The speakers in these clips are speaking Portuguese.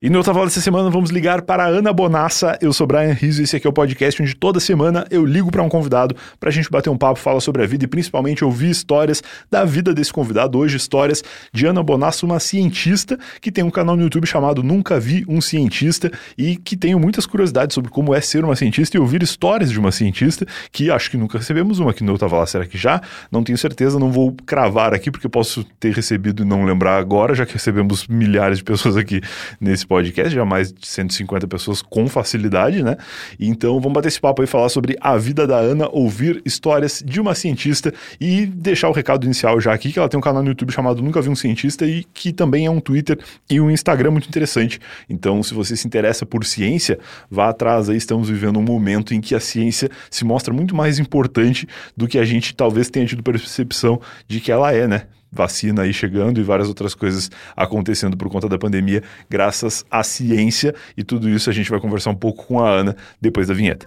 E no Otávio dessa semana vamos ligar para a Ana Bonassa. Eu sou Brian Rizzo e esse aqui é o podcast onde toda semana eu ligo para um convidado para a gente bater um papo, falar sobre a vida e principalmente ouvir histórias da vida desse convidado. Hoje, histórias de Ana Bonassa, uma cientista que tem um canal no YouTube chamado Nunca Vi um Cientista e que tenho muitas curiosidades sobre como é ser uma cientista e ouvir histórias de uma cientista que acho que nunca recebemos uma aqui no Otávio Será que já? Não tenho certeza, não vou cravar aqui porque posso ter recebido e não lembrar agora, já que recebemos milhares de pessoas aqui nesse podcast, já mais de 150 pessoas com facilidade, né? Então vamos bater esse papo aí, falar sobre a vida da Ana, ouvir histórias de uma cientista e deixar o recado inicial já aqui, que ela tem um canal no YouTube chamado Nunca Vi um Cientista e que também é um Twitter e um Instagram muito interessante. Então, se você se interessa por ciência, vá atrás aí, estamos vivendo um momento em que a ciência se mostra muito mais importante do que a gente talvez tenha tido percepção de que ela é, né? Vacina aí chegando e várias outras coisas acontecendo por conta da pandemia, graças à ciência. E tudo isso a gente vai conversar um pouco com a Ana depois da vinheta.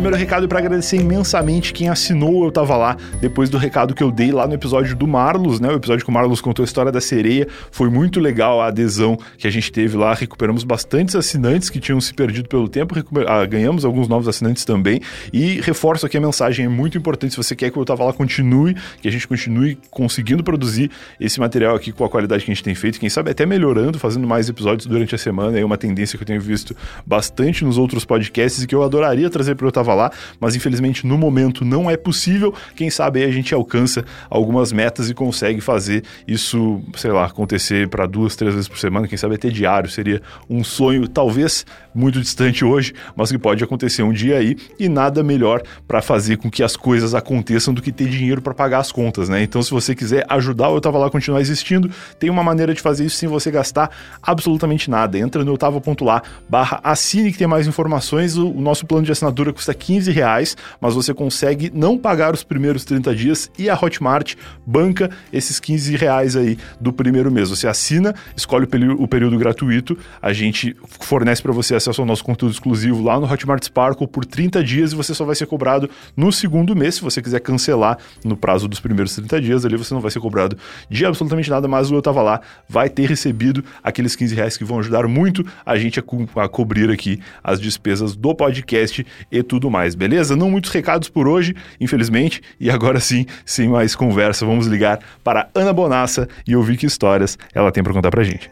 Primeiro recado para agradecer imensamente quem assinou Eu Tava Lá, depois do recado que eu dei lá no episódio do Marlos, né? O episódio que o Marlos contou a história da sereia. Foi muito legal a adesão que a gente teve lá. Recuperamos bastantes assinantes que tinham se perdido pelo tempo. Recuper... Ah, ganhamos alguns novos assinantes também. E reforço aqui a mensagem: é muito importante. Se você quer que Eu Tava Lá continue, que a gente continue conseguindo produzir esse material aqui com a qualidade que a gente tem feito. Quem sabe até melhorando, fazendo mais episódios durante a semana. É uma tendência que eu tenho visto bastante nos outros podcasts e que eu adoraria trazer para Eu Tava Lá, mas infelizmente no momento não é possível. Quem sabe aí a gente alcança algumas metas e consegue fazer isso, sei lá, acontecer para duas, três vezes por semana. Quem sabe até diário seria um sonho, talvez muito distante hoje, mas que pode acontecer um dia aí. E nada melhor para fazer com que as coisas aconteçam do que ter dinheiro para pagar as contas, né? Então, se você quiser ajudar o Eu Tava Lá a continuar existindo, tem uma maneira de fazer isso sem você gastar absolutamente nada. Entra no eutava.lá barra assine que tem mais informações. O, o nosso plano de assinatura custa 15 reais, mas você consegue não pagar os primeiros 30 dias e a Hotmart banca esses 15 reais aí do primeiro mês. Você assina, escolhe o, período gratuito, a gente fornece para você acesso ao nosso conteúdo exclusivo lá no Hotmart Sparkle por 30 dias e você só vai ser cobrado no segundo mês. Se você quiser cancelar no prazo dos primeiros 30 dias, ali você não vai ser cobrado de absolutamente nada, mas o Eu Tava Lá vai ter recebido aqueles 15 reais que vão ajudar muito a gente a, co a cobrir aqui as despesas do podcast e tudo mais, beleza? Não muitos recados por hoje, infelizmente, e agora sim, sem mais conversa, vamos ligar para Ana Bonassa e ouvir que histórias ela tem para contar pra gente.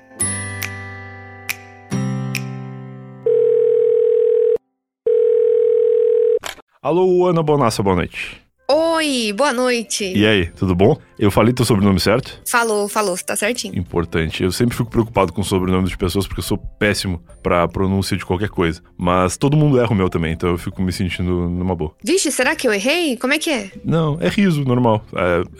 Alô, Ana Bonassa, boa noite. Oi, boa noite. E aí, tudo bom? Eu falei teu sobrenome certo? Falou, falou, tá certinho. Importante. Eu sempre fico preocupado com o sobrenome de pessoas porque eu sou péssimo pra pronúncia de qualquer coisa. Mas todo mundo erra o meu também, então eu fico me sentindo numa boa. Vixe, será que eu errei? Como é que é? Não, é riso, normal.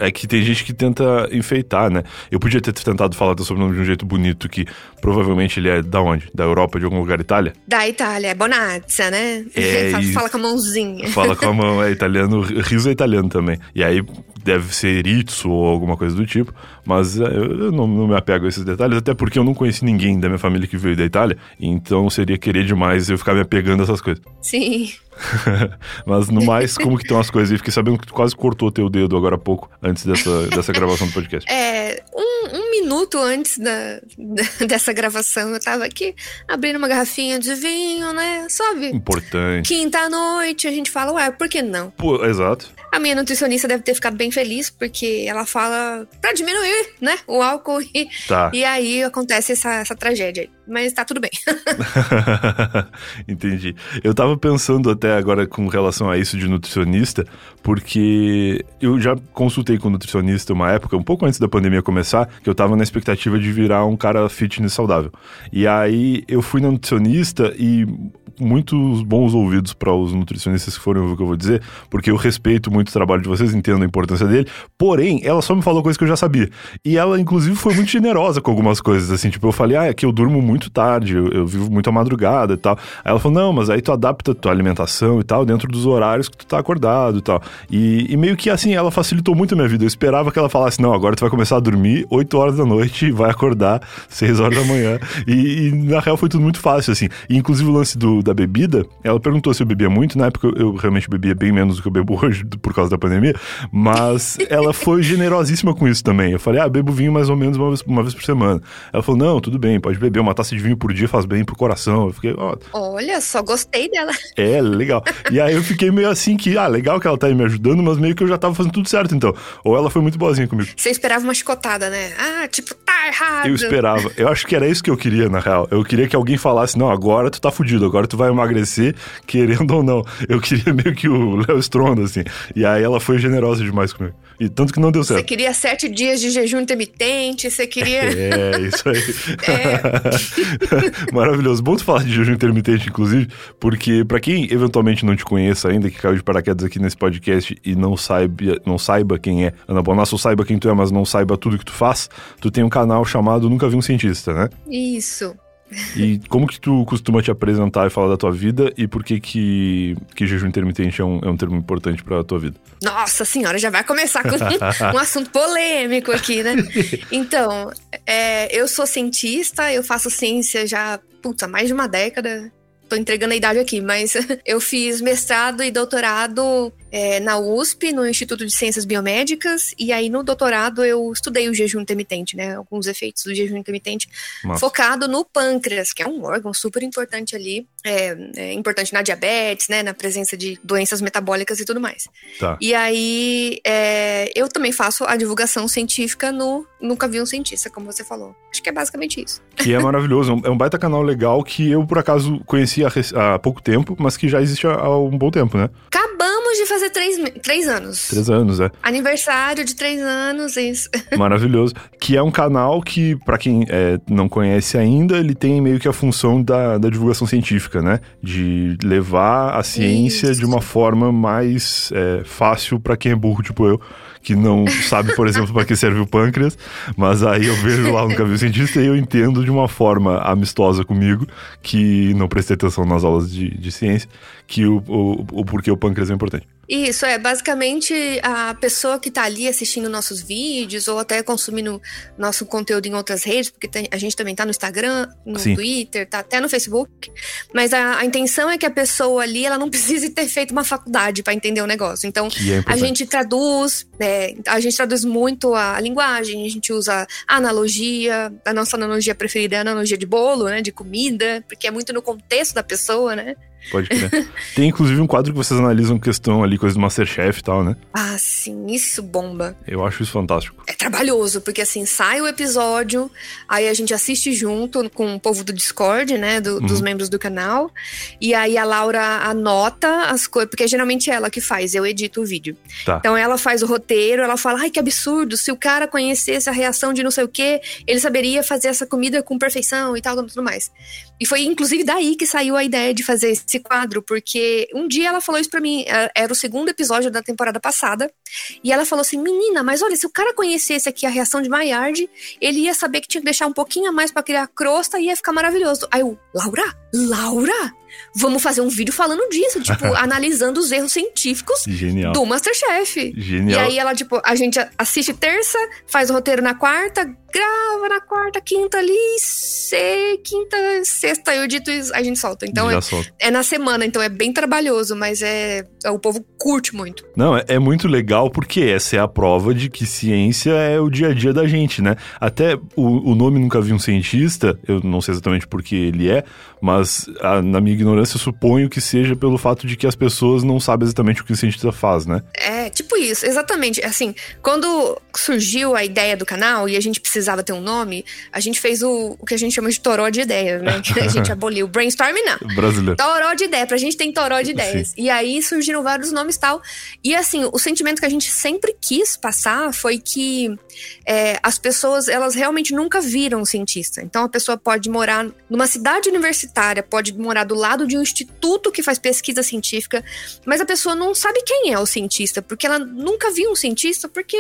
É, é que tem gente que tenta enfeitar, né? Eu podia ter tentado falar teu sobrenome de um jeito bonito que provavelmente ele é da onde? Da Europa, de algum lugar Itália? Da Itália, é Bonazza, né? É, fala, fala com a mãozinha. Fala com a mão, é italiano, riso é italiano também. E aí deve ser Itsu ou alguma coisa do tipo, mas é, eu não, não, me apego a esses detalhes, até porque eu não conheci ninguém da minha família que veio da Itália, então seria querer demais eu ficar me apegando a essas coisas. Sim. mas no mais, como que estão as coisas? Eu fiquei sabendo que tu quase cortou teu dedo agora há pouco, antes dessa, dessa gravação do podcast. É, um, um minuto antes da, da, dessa gravação, eu tava aqui abrindo uma garrafinha de vinho, né? Sabe? Importante. Quinta-noite, a gente fala, ué, por que não? Pô, exato. A minha nutricionista deve ter ficado bem feliz, porque ela fala pra diminuir, né, o álcool e, tá. e aí acontece essa, essa tragédia. Mas tá tudo bem. Entendi. Eu tava pensando até agora com relação a isso de nutricionista, porque eu já consultei com um nutricionista uma época, um pouco antes da pandemia começar, que eu tava na expectativa de virar um cara fitness saudável. E aí eu fui na nutricionista e muitos bons ouvidos para os nutricionistas que forem ouvir o que eu vou dizer, porque eu respeito muito o trabalho de vocês, entendo a importância dele. Porém, ela só me falou coisas que eu já sabia. E ela, inclusive, foi muito generosa com algumas coisas, assim, tipo, eu falei, ah, é que eu durmo muito tarde, eu, eu vivo muito à madrugada e tal. Aí ela falou, não, mas aí tu adapta tua alimentação e tal, dentro dos horários que tu tá acordado e tal. E, e meio que assim, ela facilitou muito a minha vida. Eu esperava que ela falasse, não, agora tu vai começar a dormir 8 horas da noite e vai acordar 6 horas da manhã. E, e na real foi tudo muito fácil, assim. E, inclusive o lance do da bebida, ela perguntou se eu bebia muito. Na época eu realmente bebia bem menos do que eu bebo hoje por causa da pandemia. Mas ela foi generosíssima com isso também. Eu falei, ah, bebo vinho mais ou menos uma vez, uma vez por semana. Ela falou, não, tudo bem, pode beber. Uma taça de vinho por dia faz bem pro coração. Eu fiquei, ó. Oh. Olha, só gostei dela. É, legal. e aí eu fiquei meio assim que, ah, legal que ela tá aí me ajudando, mas meio que eu já tava fazendo tudo certo então. Ou ela foi muito boazinha comigo. Você esperava uma chicotada, né? Ah, tipo, tá errado. Eu esperava. Eu acho que era isso que eu queria, na real. Eu queria que alguém falasse, não, agora tu tá fudido, agora tu vai emagrecer, querendo ou não. Eu queria meio que o Léo Stronda, assim. E aí ela foi generosa demais comigo. E tanto que não deu certo. Você queria sete dias de jejum intermitente, você queria. É, isso aí. É. Maravilhoso. Bom tu falar de jejum intermitente, inclusive, porque para quem eventualmente não te conheça ainda, que caiu de paraquedas aqui nesse podcast e não saiba, não saiba quem é Ana Bonasso, ou saiba quem tu é, mas não saiba tudo que tu faz, tu tem um canal chamado Nunca Vi um Cientista, né? Isso. E como que tu costuma te apresentar e falar da tua vida e por que que, que jejum intermitente é um, é um termo importante pra tua vida? Nossa senhora, já vai começar com um assunto polêmico aqui, né? Então, é, eu sou cientista, eu faço ciência já, puta, mais de uma década. Tô entregando a idade aqui, mas eu fiz mestrado e doutorado é, na USP, no Instituto de Ciências Biomédicas, e aí no doutorado eu estudei o jejum intermitente, né? Alguns efeitos do jejum intermitente, Nossa. focado no pâncreas, que é um órgão super importante ali, é, é, importante na diabetes, né? Na presença de doenças metabólicas e tudo mais. Tá. E aí é, eu também faço a divulgação científica no Nunca Vi um Cientista, como você falou. Acho que é basicamente isso. Que é maravilhoso, é um baita canal legal que eu, por acaso, conheci há, há pouco tempo, mas que já existe há, há um bom tempo, né? Acabamos de fazer três, três anos. Três anos, é. Aniversário de três anos, isso. Maravilhoso. Que é um canal que, para quem é, não conhece ainda, ele tem meio que a função da, da divulgação científica, né? De levar a ciência isso. de uma forma mais é, fácil para quem é burro, tipo eu que não sabe, por exemplo, para que serve o pâncreas, mas aí eu vejo lá no cabelo cientista e eu entendo de uma forma amistosa comigo, que não prestei atenção nas aulas de, de ciência, que o, o, o porquê o pâncreas é importante. Isso, é basicamente a pessoa que está ali assistindo nossos vídeos ou até consumindo nosso conteúdo em outras redes, porque tem, a gente também está no Instagram, no Sim. Twitter, tá até no Facebook. Mas a, a, intenção é que a pessoa ali ela não precise ter feito uma faculdade para entender o negócio. Então é a gente traduz, é, a gente traduz muito a, a, linguagem, a gente usa a analogia, a nossa analogia preferida é a analogia de bolo, né, de comida, porque é muito no contexto da pessoa, né? Pode crer. Tem inclusive um quadro que vocês analisam questão ali, coisas do Masterchef e tal, né? Ah, sim, isso bomba. Eu acho isso fantástico. É trabalhoso, porque assim, sai o episódio, aí a gente assiste junto com o povo do Discord, né? Do, uhum. Dos membros do canal. E aí a Laura anota as coisas, porque é geralmente ela que faz, eu edito o vídeo. Tá. Então ela faz o roteiro, ela fala, ai, que absurdo, se o cara conhecesse a reação de não sei o quê, ele saberia fazer essa comida com perfeição e tal, tudo mais. E foi inclusive daí que saiu a ideia de fazer esse quadro, porque um dia ela falou isso pra mim, é, era o segundo episódio da temporada passada, e ela falou assim: Menina, mas olha, se o cara conhecesse aqui a reação de Maillard, ele ia saber que tinha que deixar um pouquinho a mais para criar crosta e ia ficar maravilhoso. Aí eu, Laura? Laura? Vamos fazer um vídeo falando disso, tipo, analisando os erros científicos Genial. do Masterchef. Genial. E aí ela, tipo, a gente assiste terça, faz o roteiro na quarta, grava na quarta, quinta ali, se, quinta, sexta, eu dito isso, a gente solta. Então é, solta. é, na semana, então é bem trabalhoso, mas é, é o povo curte muito. Não, é, é, muito legal porque essa é a prova de que ciência é o dia a dia da gente, né? Até o, o nome Nunca Vi um Cientista, eu não sei exatamente porque ele é, mas a, na minha ignorância suponho que seja pelo fato de que as pessoas não sabem exatamente o que o cientista faz, né? É, tipo isso, exatamente. Assim, quando surgiu a ideia do canal e a gente precisava ter um nome, a gente fez o, o que a gente chama de toró de ideias, né? Que a gente aboliu. Brainstorming não. Brasileiro. Toró de ideia, pra gente tem toró de ideias. Sim. E aí surgiram vários nomes e tal. E assim, o sentimento que a gente sempre quis passar foi que é, as pessoas, elas realmente nunca viram um cientista. Então a pessoa pode morar numa cidade universitária, pode morar do lado de um instituto que faz pesquisa científica, mas a pessoa não sabe quem é o cientista, porque ela nunca viu um cientista, porque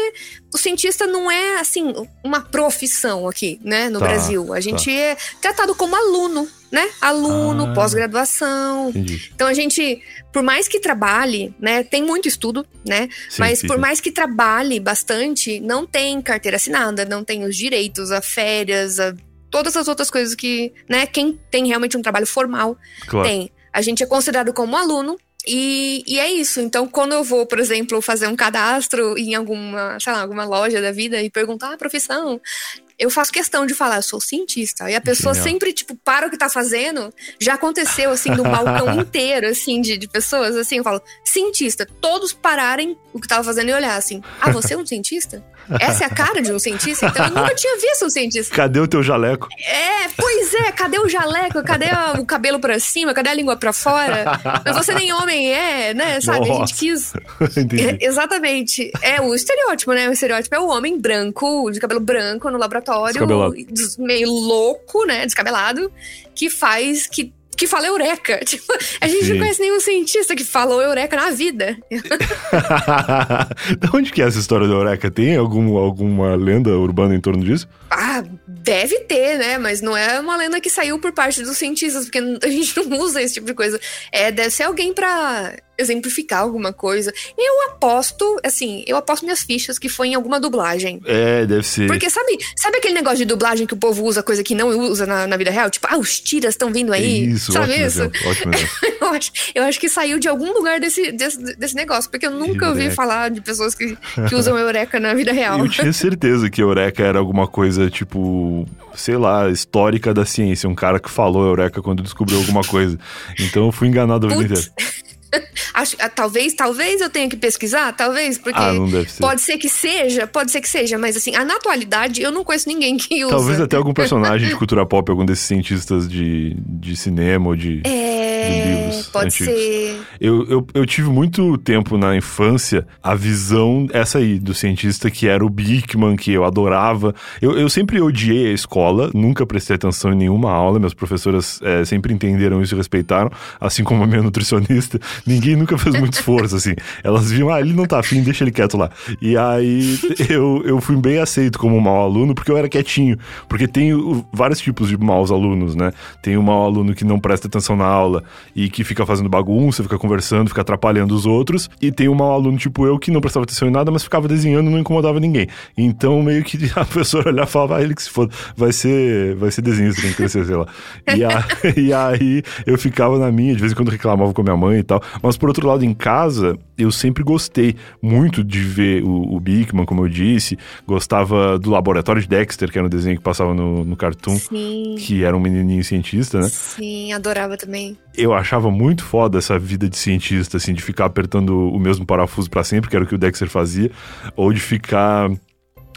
o cientista não é, assim, uma profissão aqui, né, no tá, Brasil. A gente tá. é tratado como aluno, né? Aluno, ah, pós-graduação. Então a gente, por mais que trabalhe, né? Tem muito estudo, né? Sim, mas sim, por sim. mais que trabalhe bastante, não tem carteira assinada, não tem os direitos a férias, a todas as outras coisas que, né, quem tem realmente um trabalho formal claro. tem. a gente é considerado como aluno e, e, é isso. Então, quando eu vou, por exemplo, fazer um cadastro em alguma, sei lá, alguma loja da vida e perguntar a ah, profissão, eu faço questão de falar, eu sou cientista. E a pessoa sempre, tipo, para o que tá fazendo. Já aconteceu, assim, no balcão inteiro, assim, de, de pessoas, assim, eu falo, cientista. Todos pararem o que tava fazendo e olhar assim, ah, você é um cientista? Essa é a cara de um cientista? Então eu nunca tinha visto um cientista. Cadê o teu jaleco? É, pois é, cadê o jaleco? Cadê o cabelo pra cima? Cadê a língua pra fora? Mas você nem homem é, né? Sabe? Nossa. A gente quis. É, exatamente. É o estereótipo, né? O estereótipo é o homem branco, de cabelo branco, no laboratório, meio louco, né? Descabelado, que faz. que que fala eureka. Tipo, a gente Sim. não conhece nenhum cientista que falou eureka na vida. de onde que é essa história do eureka? Tem algum, alguma lenda urbana em torno disso? Ah, deve ter, né? Mas não é uma lenda que saiu por parte dos cientistas, porque a gente não usa esse tipo de coisa. É, deve ser alguém pra exemplificar alguma coisa. Eu aposto, assim, eu aposto minhas fichas que foi em alguma dublagem. É, deve ser. Porque sabe, sabe aquele negócio de dublagem que o povo usa coisa que não usa na, na vida real? Tipo, ah, os tiras estão vindo aí. Isso, sabe ótimo isso? Exemplo, ótimo eu, acho, eu acho que saiu de algum lugar desse, desse, desse negócio, porque eu nunca Eureka. ouvi falar de pessoas que, que usam Eureka na vida real. Eu tinha certeza que Eureka era alguma coisa, tipo, sei lá, histórica da ciência. Um cara que falou Eureka quando descobriu alguma coisa. Então eu fui enganado a vida inteira. Acho, ah, talvez, talvez eu tenha que pesquisar, talvez, porque ah, não deve ser. pode ser que seja, pode ser que seja, mas assim, na atualidade eu não conheço ninguém que usa. Talvez até algum personagem de cultura pop, algum desses cientistas de, de cinema ou de, é, de livros pode antigos. ser. Eu, eu, eu tive muito tempo na infância a visão essa aí do cientista que era o Bickman, que eu adorava. Eu, eu sempre odiei a escola, nunca prestei atenção em nenhuma aula, minhas professoras é, sempre entenderam isso e respeitaram, assim como a minha nutricionista ninguém nunca fez muito esforço, assim. Elas viam, ah, ele não tá afim, deixa ele quieto lá. E aí eu, eu fui bem aceito como mau aluno, porque eu era quietinho. Porque tem vários tipos de maus alunos, né? Tem o mau aluno que não presta atenção na aula e que fica fazendo bagunça, fica conversando, fica atrapalhando os outros. E tem o mau aluno tipo eu, que não prestava atenção em nada, mas ficava desenhando e não incomodava ninguém. Então, meio que a professora olhava e falava, ah, ele que se foda, vai ser, vai ser desenho, você tem que crescer, sei lá. E, a, e aí eu ficava na minha, de vez em quando reclamava com a minha mãe e tal. Mas por outro lado, em casa, eu sempre gostei muito de ver o, o Bigman, como eu disse. Gostava do Laboratório de Dexter, que era um desenho que passava no, no Cartoon. Sim. Que era um menininho cientista, né? Sim, adorava também. Eu achava muito foda essa vida de cientista, assim, de ficar apertando o mesmo parafuso para sempre, que era o que o Dexter fazia. Ou de ficar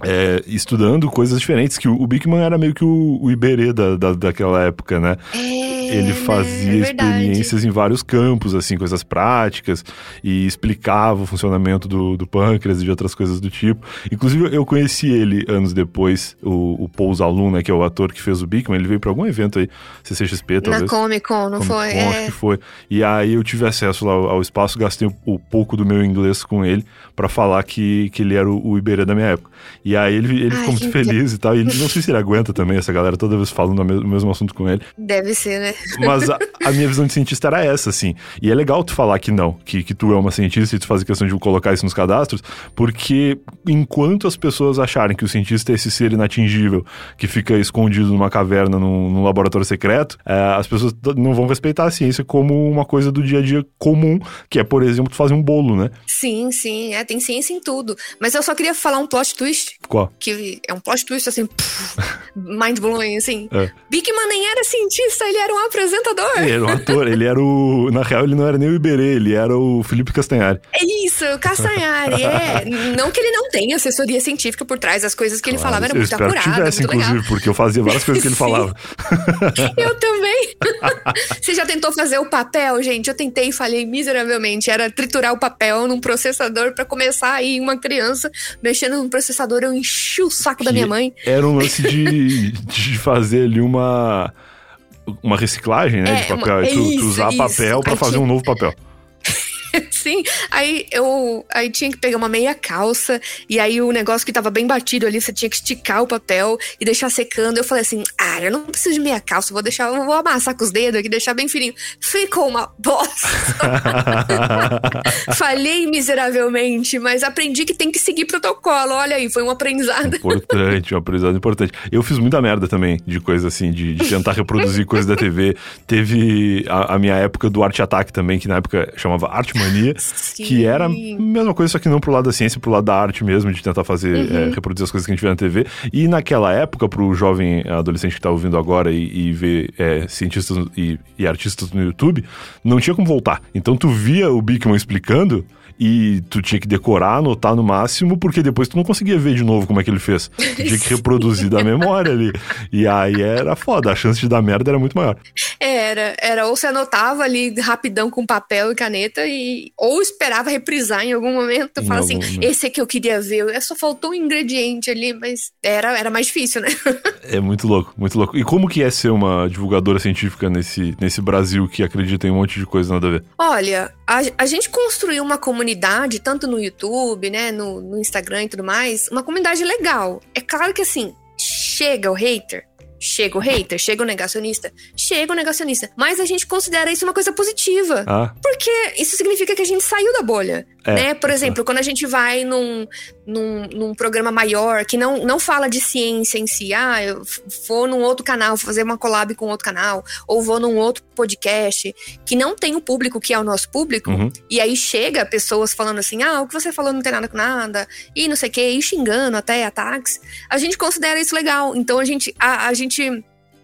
é, estudando coisas diferentes, que o, o Bigman era meio que o, o Iberê da, da, daquela época, né? É, ele fazia é experiências em vários campos, assim, coisas práticas, e explicava o funcionamento do, do pâncreas e de outras coisas do tipo. Inclusive, eu conheci ele anos depois, o, o Paul Zalun, né, que é o ator que fez o Bigman, ele veio para algum evento aí, CCXP, talvez. Na Comic Con, não Comic foi? Con, é. acho que foi. E aí eu tive acesso lá ao, espaço, gastei o, o pouco do meu inglês com ele para falar que, que ele era o, o Iberê da minha época. E aí ele, ele Ai, ficou muito feliz e tal. E ele, não sei se ele aguenta também, essa galera toda vez falando o mesmo, o mesmo assunto com ele. Deve ser, né? Mas a, a, minha visão de cientista era essa, assim. E é legal tu falar que não, que, que tu é uma cientista e tu faz questão de colocar isso nos cadastros, porque enquanto as pessoas acharem que o cientista é esse ser inatingível que fica escondido numa caverna, num, num laboratório secreto, é, as pessoas não vão respeitar a ciência como uma coisa do dia a dia comum, que é, por exemplo, tu fazer um bolo, né? Sim, sim, é, tem ciência em tudo. Mas eu só queria falar um plot twist. Qual? Que é um plot twist, assim, mind blowing, assim. É. Bigman nem era cientista, ele era um apresentador. Ele era um ator, ele era o. Na real, ele não era nem o Iberê, ele era o Felipe Castanhari. É isso, Castanhari, é. Não que ele não tenha assessoria científica por trás das coisas que ele falava, era muito apurado. Eu tivesse, inclusive, legal. porque eu fazia várias coisas que ele falava. eu também. Você já tentou fazer o papel, gente? Eu tentei e falhei miseravelmente. Era triturar o papel num processador para começar aí uma criança mexendo no processador. Eu enchi o saco que da minha mãe. Era um lance de, de fazer ali uma uma reciclagem, né, é, de papel. Uma, tu, isso, tu, usar isso. papel para fazer um novo papel. Sim, aí eu aí tinha que pegar uma meia calça, e aí o negócio que tava bem batido ali, você tinha que esticar o papel e deixar secando. Eu falei assim: ah, eu não preciso de meia calça, vou deixar, eu vou amassar com os dedos aqui, deixar bem fininho. Ficou uma bosta. Falhei miseravelmente, mas aprendi que tem que seguir protocolo. Olha aí, foi um aprendizado. Importante, um aprendizado importante. Eu fiz muita merda também de coisa assim, de, de tentar reproduzir coisas da TV. Teve a, a, minha época do Arte Ataque também, que na época chamava Arte Mania, Sim. que era a mesma coisa, só que não pro lado da ciência, pro lado da arte mesmo, de tentar fazer, uhum. é, reproduzir as coisas que a gente vê na TV. E naquela época, pro jovem adolescente que tá ouvindo agora e, e ver é, cientistas e, e artistas no YouTube, não tinha como voltar. Então tu via o Bigman explicando e tu tinha que decorar, anotar no máximo, porque depois tu não conseguia ver de novo como é que ele fez. Tu tinha que reproduzir da memória ali. E aí era foda, a chance de dar merda era muito maior. Era, era ou você anotava ali rapidão com papel e caneta e ou esperava reprisar em algum momento, fala assim, momento. esse é que eu queria ver, é, só faltou um ingrediente ali, mas era, era mais difícil, né? é muito louco, muito louco. E como que é ser uma divulgadora científica nesse, nesse Brasil que acredita em um monte de coisa nada a ver? Olha, a, a gente construiu uma comunidade comunidade, tanto no YouTube, né, no, no Instagram e tudo mais, uma comunidade legal. É claro que assim, chega o hater, Chega o hater, chega o negacionista, chega o negacionista. Mas a gente considera isso uma coisa positiva. Ah. Porque isso significa que a gente saiu da bolha. É, né? Por exemplo, é. quando a gente vai num, num, num, programa maior que não, não fala de ciência em si, ah, eu vou num outro canal, fazer uma collab com outro canal, ou vou num outro podcast que não tem o público que é o nosso público, uhum. e aí chega pessoas falando assim, ah, o que você falou não tem nada com nada, e não sei o que, e xingando até ataques, a gente considera isso legal. Então a gente, a, a gente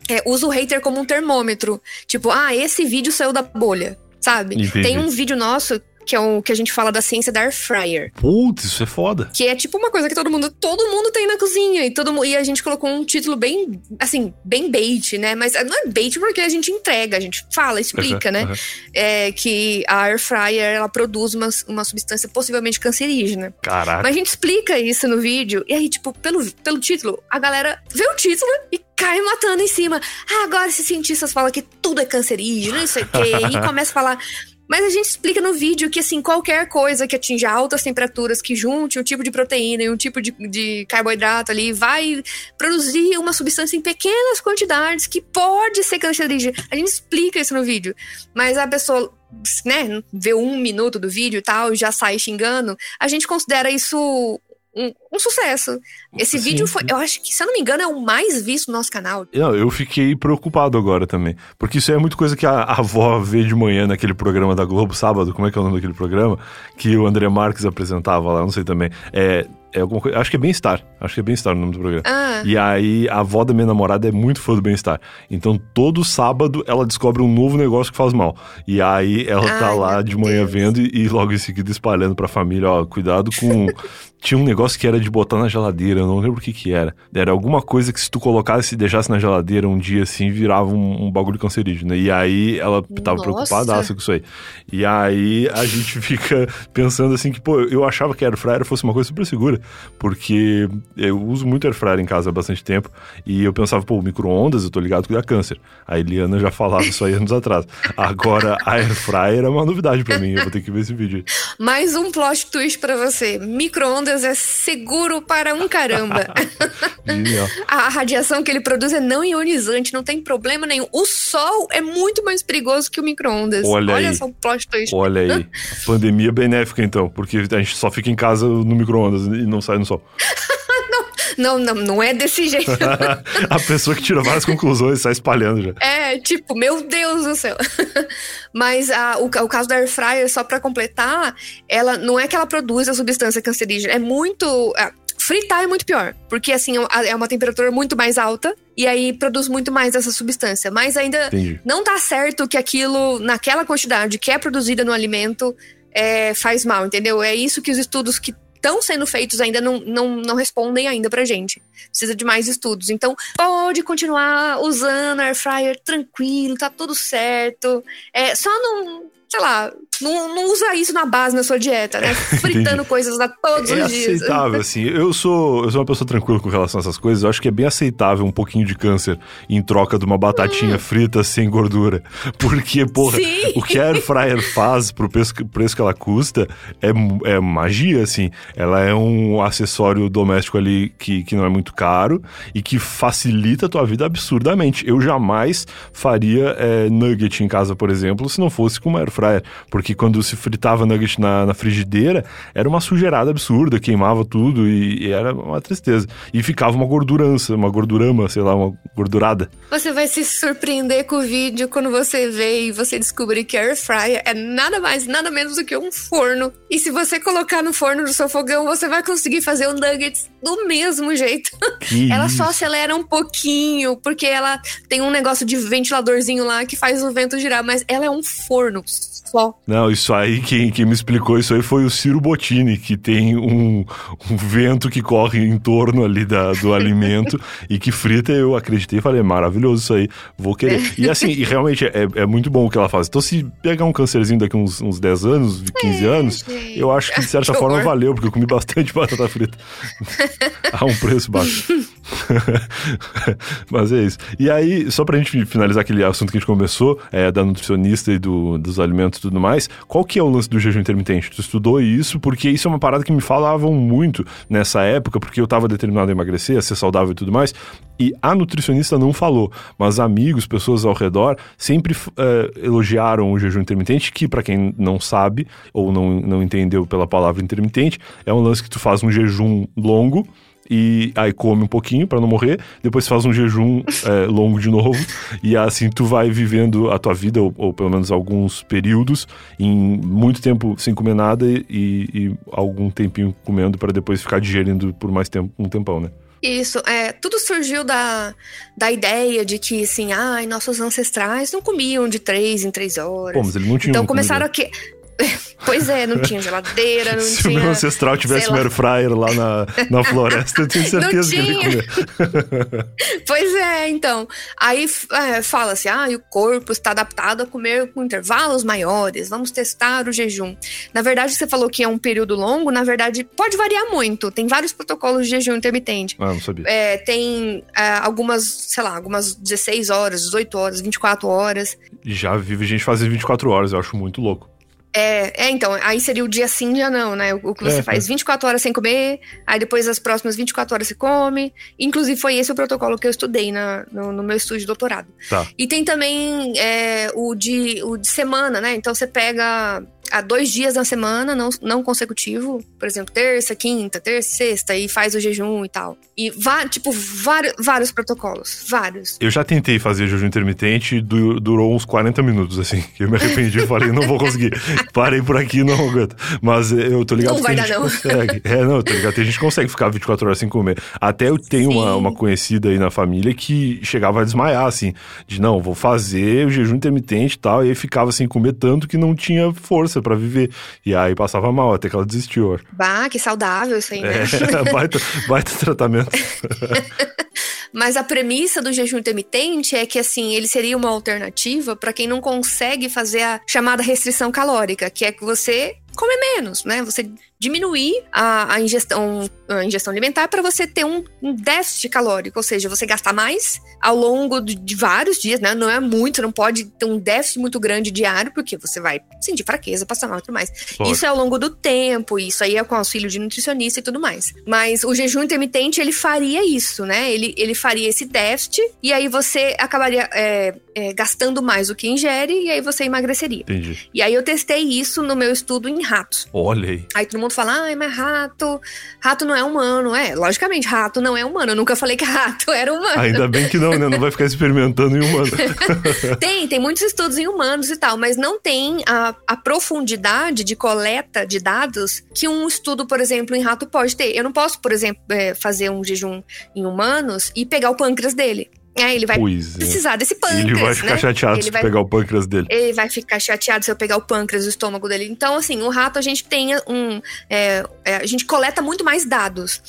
é, usa o hater como um termômetro. Tipo, ah, esse vídeo saiu da bolha sabe? Entendi. Tem um vídeo nosso que é o que a gente fala da ciência da air fryer. Putz, isso é foda. Que é tipo uma coisa que todo mundo, todo mundo tem na cozinha e todo e a gente colocou um título bem, assim, bem bait, né? Mas não é bait porque a gente entrega, a gente fala, explica, uhum, né? Uhum. É que a air fryer ela produz uma, uma substância possivelmente cancerígena. Caraca. Mas a gente explica isso no vídeo e aí tipo pelo, pelo título a galera vê o título e cai matando em cima. Ah, agora esses cientistas falam que tudo é cancerígeno, não sei o quê. e começa a falar. Mas a gente explica no vídeo que, assim, qualquer coisa que atinja altas temperaturas, que junte um tipo de proteína e um tipo de, de carboidrato ali, vai produzir uma substância em pequenas quantidades que pode ser cancerígena. A gente explica isso no vídeo. Mas a pessoa, né, vê um minuto do vídeo e tal, já sai xingando. A gente considera isso um, um, sucesso. Esse Sim. vídeo foi, eu acho que, se eu não me engano, é o mais visto no nosso canal. Não, eu fiquei preocupado agora também. Porque isso é muito coisa que a, a avó vê de manhã naquele programa da Globo, sábado, como é que é o nome daquele programa? Que o André Marques apresentava lá, não sei também. É, é alguma coisa. Acho que é Bem-Estar. Acho que é Bem-Estar o nome do programa. Ah. E aí, a avó da minha namorada é muito fã do Bem-Estar. Então, todo sábado, ela descobre um novo negócio que faz mal. E aí, ela Ai, tá lá de manhã Deus. vendo e, e, logo em seguida espalhando pra família: ó, cuidado com. Tinha um negócio que era de botar na geladeira, eu não lembro o que que era. Era alguma coisa que se tu colocasse e deixasse na geladeira um dia assim, virava um, um bagulho cancerígeno. E aí ela tava preocupada com isso aí. E aí a gente fica pensando assim que, pô, eu achava que a air fryer fosse uma coisa super segura, porque eu uso muito air fryer em casa há bastante tempo e eu pensava, pô, micro-ondas, eu tô ligado que dá câncer. A Eliana já falava isso aí anos atrás. Agora a air fryer é uma novidade para mim, eu vou ter que ver esse vídeo. Mais um plot twist para você. Micro-ondas é seguro para um caramba. a radiação que ele produz é não ionizante, não tem problema nenhum. O sol é muito mais perigoso que o micro-ondas. Olha, Olha aí. só o plot twist. Olha aí. Pandemia benéfica, então, porque a gente só fica em casa no micro-ondas e não sai no sol. Não, não, não é desse jeito. a pessoa que tira várias conclusões sai espalhando já. É, tipo, meu Deus do céu. Mas a, o, o caso da Air Fryer, só para completar, ela não é que ela produz a substância cancerígena, é muito. É, fritar é muito pior, porque assim é uma temperatura muito mais alta e aí produz muito mais dessa substância. Mas ainda Entendi. não tá certo que aquilo, naquela quantidade que é produzida no alimento, é, faz mal, entendeu? É isso que os estudos que estão sendo feitos ainda não, não, não respondem ainda pra gente. Precisa de mais estudos. Então, pode continuar usando air fryer tranquilo, tá tudo certo. É, só não, sei lá, não, não usa isso na base na sua dieta, né? Fritando coisas a todos é os dias. É aceitável, assim. Eu sou, eu sou uma pessoa tranquila com relação a essas coisas. Eu acho que é bem aceitável um pouquinho de câncer em troca de uma batatinha hum. frita sem gordura. Porque, porra, Sim. o que a Air Fryer faz pro preço, preço que ela custa é, é magia, assim. Ela é um acessório doméstico ali que, que não é muito caro e que facilita a tua vida absurdamente. Eu jamais faria é, nugget em casa, por exemplo, se não fosse com uma Air Fryer. Porque quando se fritava nugget na, na frigideira, era uma sujeirada absurda, queimava tudo e, e, era uma tristeza. E ficava uma gordurança, uma gordurama, sei lá, uma gordurada. Você vai se surpreender com o vídeo quando você vê e você descobrir que a Air Fryer é nada mais, nada menos do que um forno. E se você colocar no forno do seu fogão, você vai conseguir fazer o nuggets do mesmo jeito. Que ela só acelera um pouquinho, porque ela tem um negócio de ventiladorzinho lá que faz o vento girar, mas ela é um forno só. Não, isso aí, quem, quem me explicou isso aí foi o Ciro Bottini, que tem um, um vento que corre em torno ali da, do alimento e que frita. Eu acreditei e falei, maravilhoso isso aí, vou querer. E assim, e realmente é, é muito bom o que ela faz. Então, se pegar um câncerzinho daqui uns, uns 10 anos, 15 é, anos, gente. eu acho que de certa que forma horror. valeu, porque eu comi bastante batata frita a um preço baixo. Mas é isso. E aí, só pra gente finalizar aquele assunto que a gente começou, é, da nutricionista e do, dos alimentos e tudo mais, qual que é o lance do jejum intermitente? Tu estudou isso? Porque isso é uma parada que me falavam muito nessa época, porque eu tava determinado a emagrecer, a ser saudável e tudo mais, e a nutricionista não falou, mas amigos, pessoas ao redor, sempre é, elogiaram o jejum intermitente, que para quem não sabe, ou não, não entendeu pela palavra intermitente, é um lance que tu faz um jejum longo, e aí come um pouquinho para não morrer, depois faz um jejum é, longo de novo e assim tu vai vivendo a tua vida ou, ou, pelo menos alguns períodos em muito tempo sem comer nada e, e algum tempinho comendo para depois ficar digerindo por mais tempo, um tempão, né? Isso, é, tudo surgiu da, da ideia de que, assim, ai, nossos ancestrais não comiam de três em três horas. Pô, mas eles não tinham Então começaram a que Pois é, não tinha geladeira, não Se tinha. Se o meu ancestral tivesse um air fryer lá na, na floresta, eu tenho certeza que ele ia comer. pois é, então. Aí é, fala-se, ah, o corpo está adaptado a comer com intervalos maiores, vamos testar o jejum. Na verdade, você falou que é um período longo, na verdade, pode variar muito. Tem vários protocolos de jejum intermitente. Ah, não sabia. É, tem é, algumas, sei lá, algumas 16 horas, 18 horas, 24 horas. Já vive gente fazer 24 horas, eu acho muito louco. É, é, então, aí seria o dia sim, dia não, né? O, que você é, faz 24 é. horas sem comer, aí depois as próximas 24 horas você come. Inclusive, foi esse o protocolo que eu estudei na, no, no meu estudo de doutorado. Tá. E tem também é, o, de, o de semana, né? Então você pega a dois dias na semana, não, não consecutivo, por exemplo, terça, quinta, terça, sexta, e faz o jejum e tal. E, tipo, vários, vários protocolos, vários. Eu já tentei fazer jejum intermitente, du durou uns 40 minutos, assim, eu me arrependi e falei, não vou conseguir. Parei por aqui, não aguento. Mas eu tô ligado não que vai a gente dar, não. consegue. É, não, tô ligado que a gente consegue ficar 24 horas sem comer. Até eu tenho uma, uma conhecida aí na família que chegava a desmaiar, assim, de não, vou fazer o jejum intermitente e tal, e aí ficava sem comer tanto que não tinha força força para viver. E aí passava mal, até que ela desistiu. Bah, que saudável isso aí, né? É, baita, baita tratamento. Mas a premissa do jejum intermitente é que, assim, ele seria uma alternativa para quem não consegue fazer a chamada restrição calórica, que é que você come menos, né? Você diminuir a, a ingestão, a ingestão alimentar para você ter um, um, déficit calórico, ou seja, você gastar mais ao longo de, de, vários dias, né? Não é muito, não pode ter um déficit muito grande diário, porque você vai sentir fraqueza, passar mal e tudo mais. Isso é ao longo do tempo, isso aí é com auxílio de nutricionista e tudo mais. Mas o jejum intermitente, ele faria isso, né? Ele, ele faria esse déficit e aí você acabaria é, é, gastando mais do que ingere e aí você emagreceria. Entendi. E aí eu testei isso no meu estudo em ratos. Olha aí. Aí todo mundo fala, ai, mas rato, rato não é humano. É, logicamente, rato não é humano. Eu nunca falei que rato era humano. Ainda bem que não, né? Não vai ficar experimentando em humano. tem, tem muitos estudos em humanos e tal, mas não tem a, a profundidade de coleta de dados que um estudo, por exemplo, em rato pode ter. Eu não posso, por exemplo, é, fazer um jejum em humanos e pegar o pâncreas dele É, ele vai Pois é. precisar desse pâncreas, Ele vai ficar né? chateado Ele se vai- pegar o pâncreas dele. ele vai ficar chateado se eu pegar o pâncreas, o estômago dele. Então, assim, o rato a gente tem um. é, é, a gente coleta muito mais dados.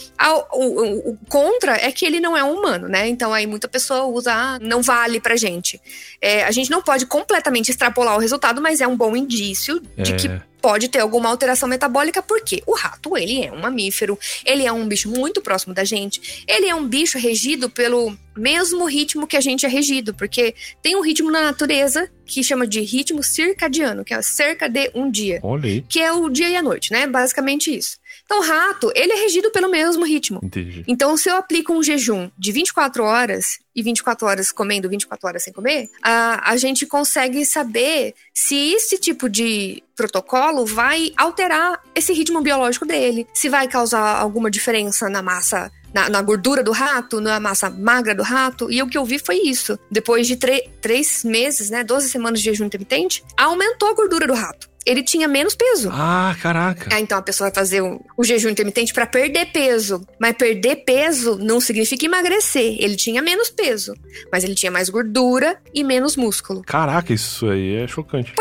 O, o- o contra é que ele não é um humano, né? Então aí muita pessoa usa, ah, não vale pra gente. É, a gente não pode completamente extrapolar o resultado, mas é um bom indício de É. que pode ter alguma alteração metabólica, porque o rato, ele é um mamífero, ele é um bicho muito próximo da gente, ele é um bicho regido pelo mesmo ritmo que a gente é regido, porque tem um ritmo na natureza que chama de ritmo circadiano, que é cerca de um dia, que é o dia e a noite, né? Basicamente isso. Então, o rato, ele é regido pelo mesmo ritmo. Entendi. Então, se eu aplico um jejum de 24 horas e 24 horas comendo, 24 horas sem comer, a, a gente consegue saber se esse tipo de protocolo vai alterar esse ritmo biológico dele, se vai causar alguma diferença na massa. Na, na gordura do rato, na massa magra do rato, e o que eu vi foi isso. Depois de três meses, né, 12 semanas de jejum intermitente, aumentou a gordura do rato. Ele tinha menos peso. Ah, caraca. Ah, então a pessoa vai fazer o, o jejum intermitente pra perder peso. Mas perder peso não significa emagrecer. Ele tinha menos peso, mas ele tinha mais gordura e menos músculo. Caraca, isso aí é chocante.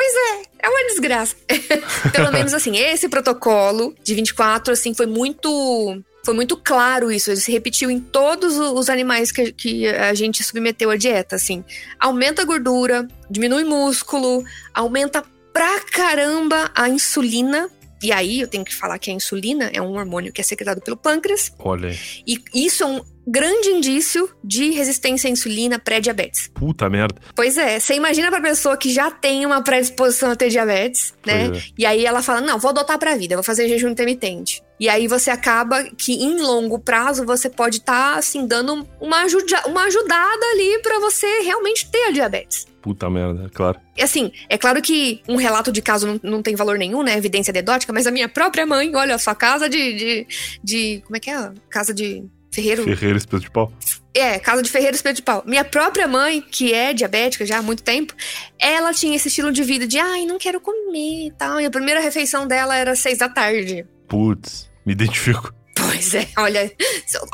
É uma desgraça. Pelo menos assim, esse protocolo de 24 assim foi muito foi muito claro isso, ele se repetiu em todos os animais que, que a gente submeteu à dieta, assim. Aumenta a gordura, diminui músculo, aumenta pra caramba a insulina. E aí eu tenho que falar que a insulina é um hormônio que é secretado pelo pâncreas. Olha. E isso é um grande indício de resistência à insulina pré-diabetes. Puta merda. Pois é, você imagina pra pessoa que já tem uma predisposição a ter diabetes, né? É. E aí ela fala: não, vou adotar pra vida, vou fazer jejum intermitente. E aí você acaba que em longo prazo você pode estar assim dando uma, ajuda, uma ajudada ali pra você realmente ter a diabetes. Puta merda, é claro. E assim, é claro que um relato de caso não, não tem valor nenhum, né? Evidência anedótica, mas a minha própria mãe, olha só, casa de. de, de como é que é? Casa de ferreiro. Ferreira espeto de pau. É, casa de ferreiro espeto de pau. Minha própria mãe, que é diabética já há muito tempo, ela tinha esse estilo de vida de, ai, não quero comer e tal. E a primeira refeição dela era seis da tarde. Putz, me identifico. Pois é, olha,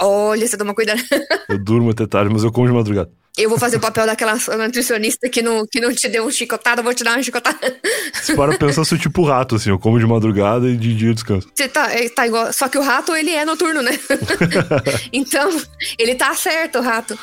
olha, você toma cuidado. Eu durmo até tarde, mas eu como de madrugada. Eu vou fazer o papel daquela nutricionista que não, que não te deu um chicotada, eu vou te dar uma chicotada. Se para pensar, sou tipo rato, assim. Eu como de madrugada e de dia eu descanso. Você tá, é, tá igual. Só que o rato, ele é noturno, né? então, ele tá certo, o rato.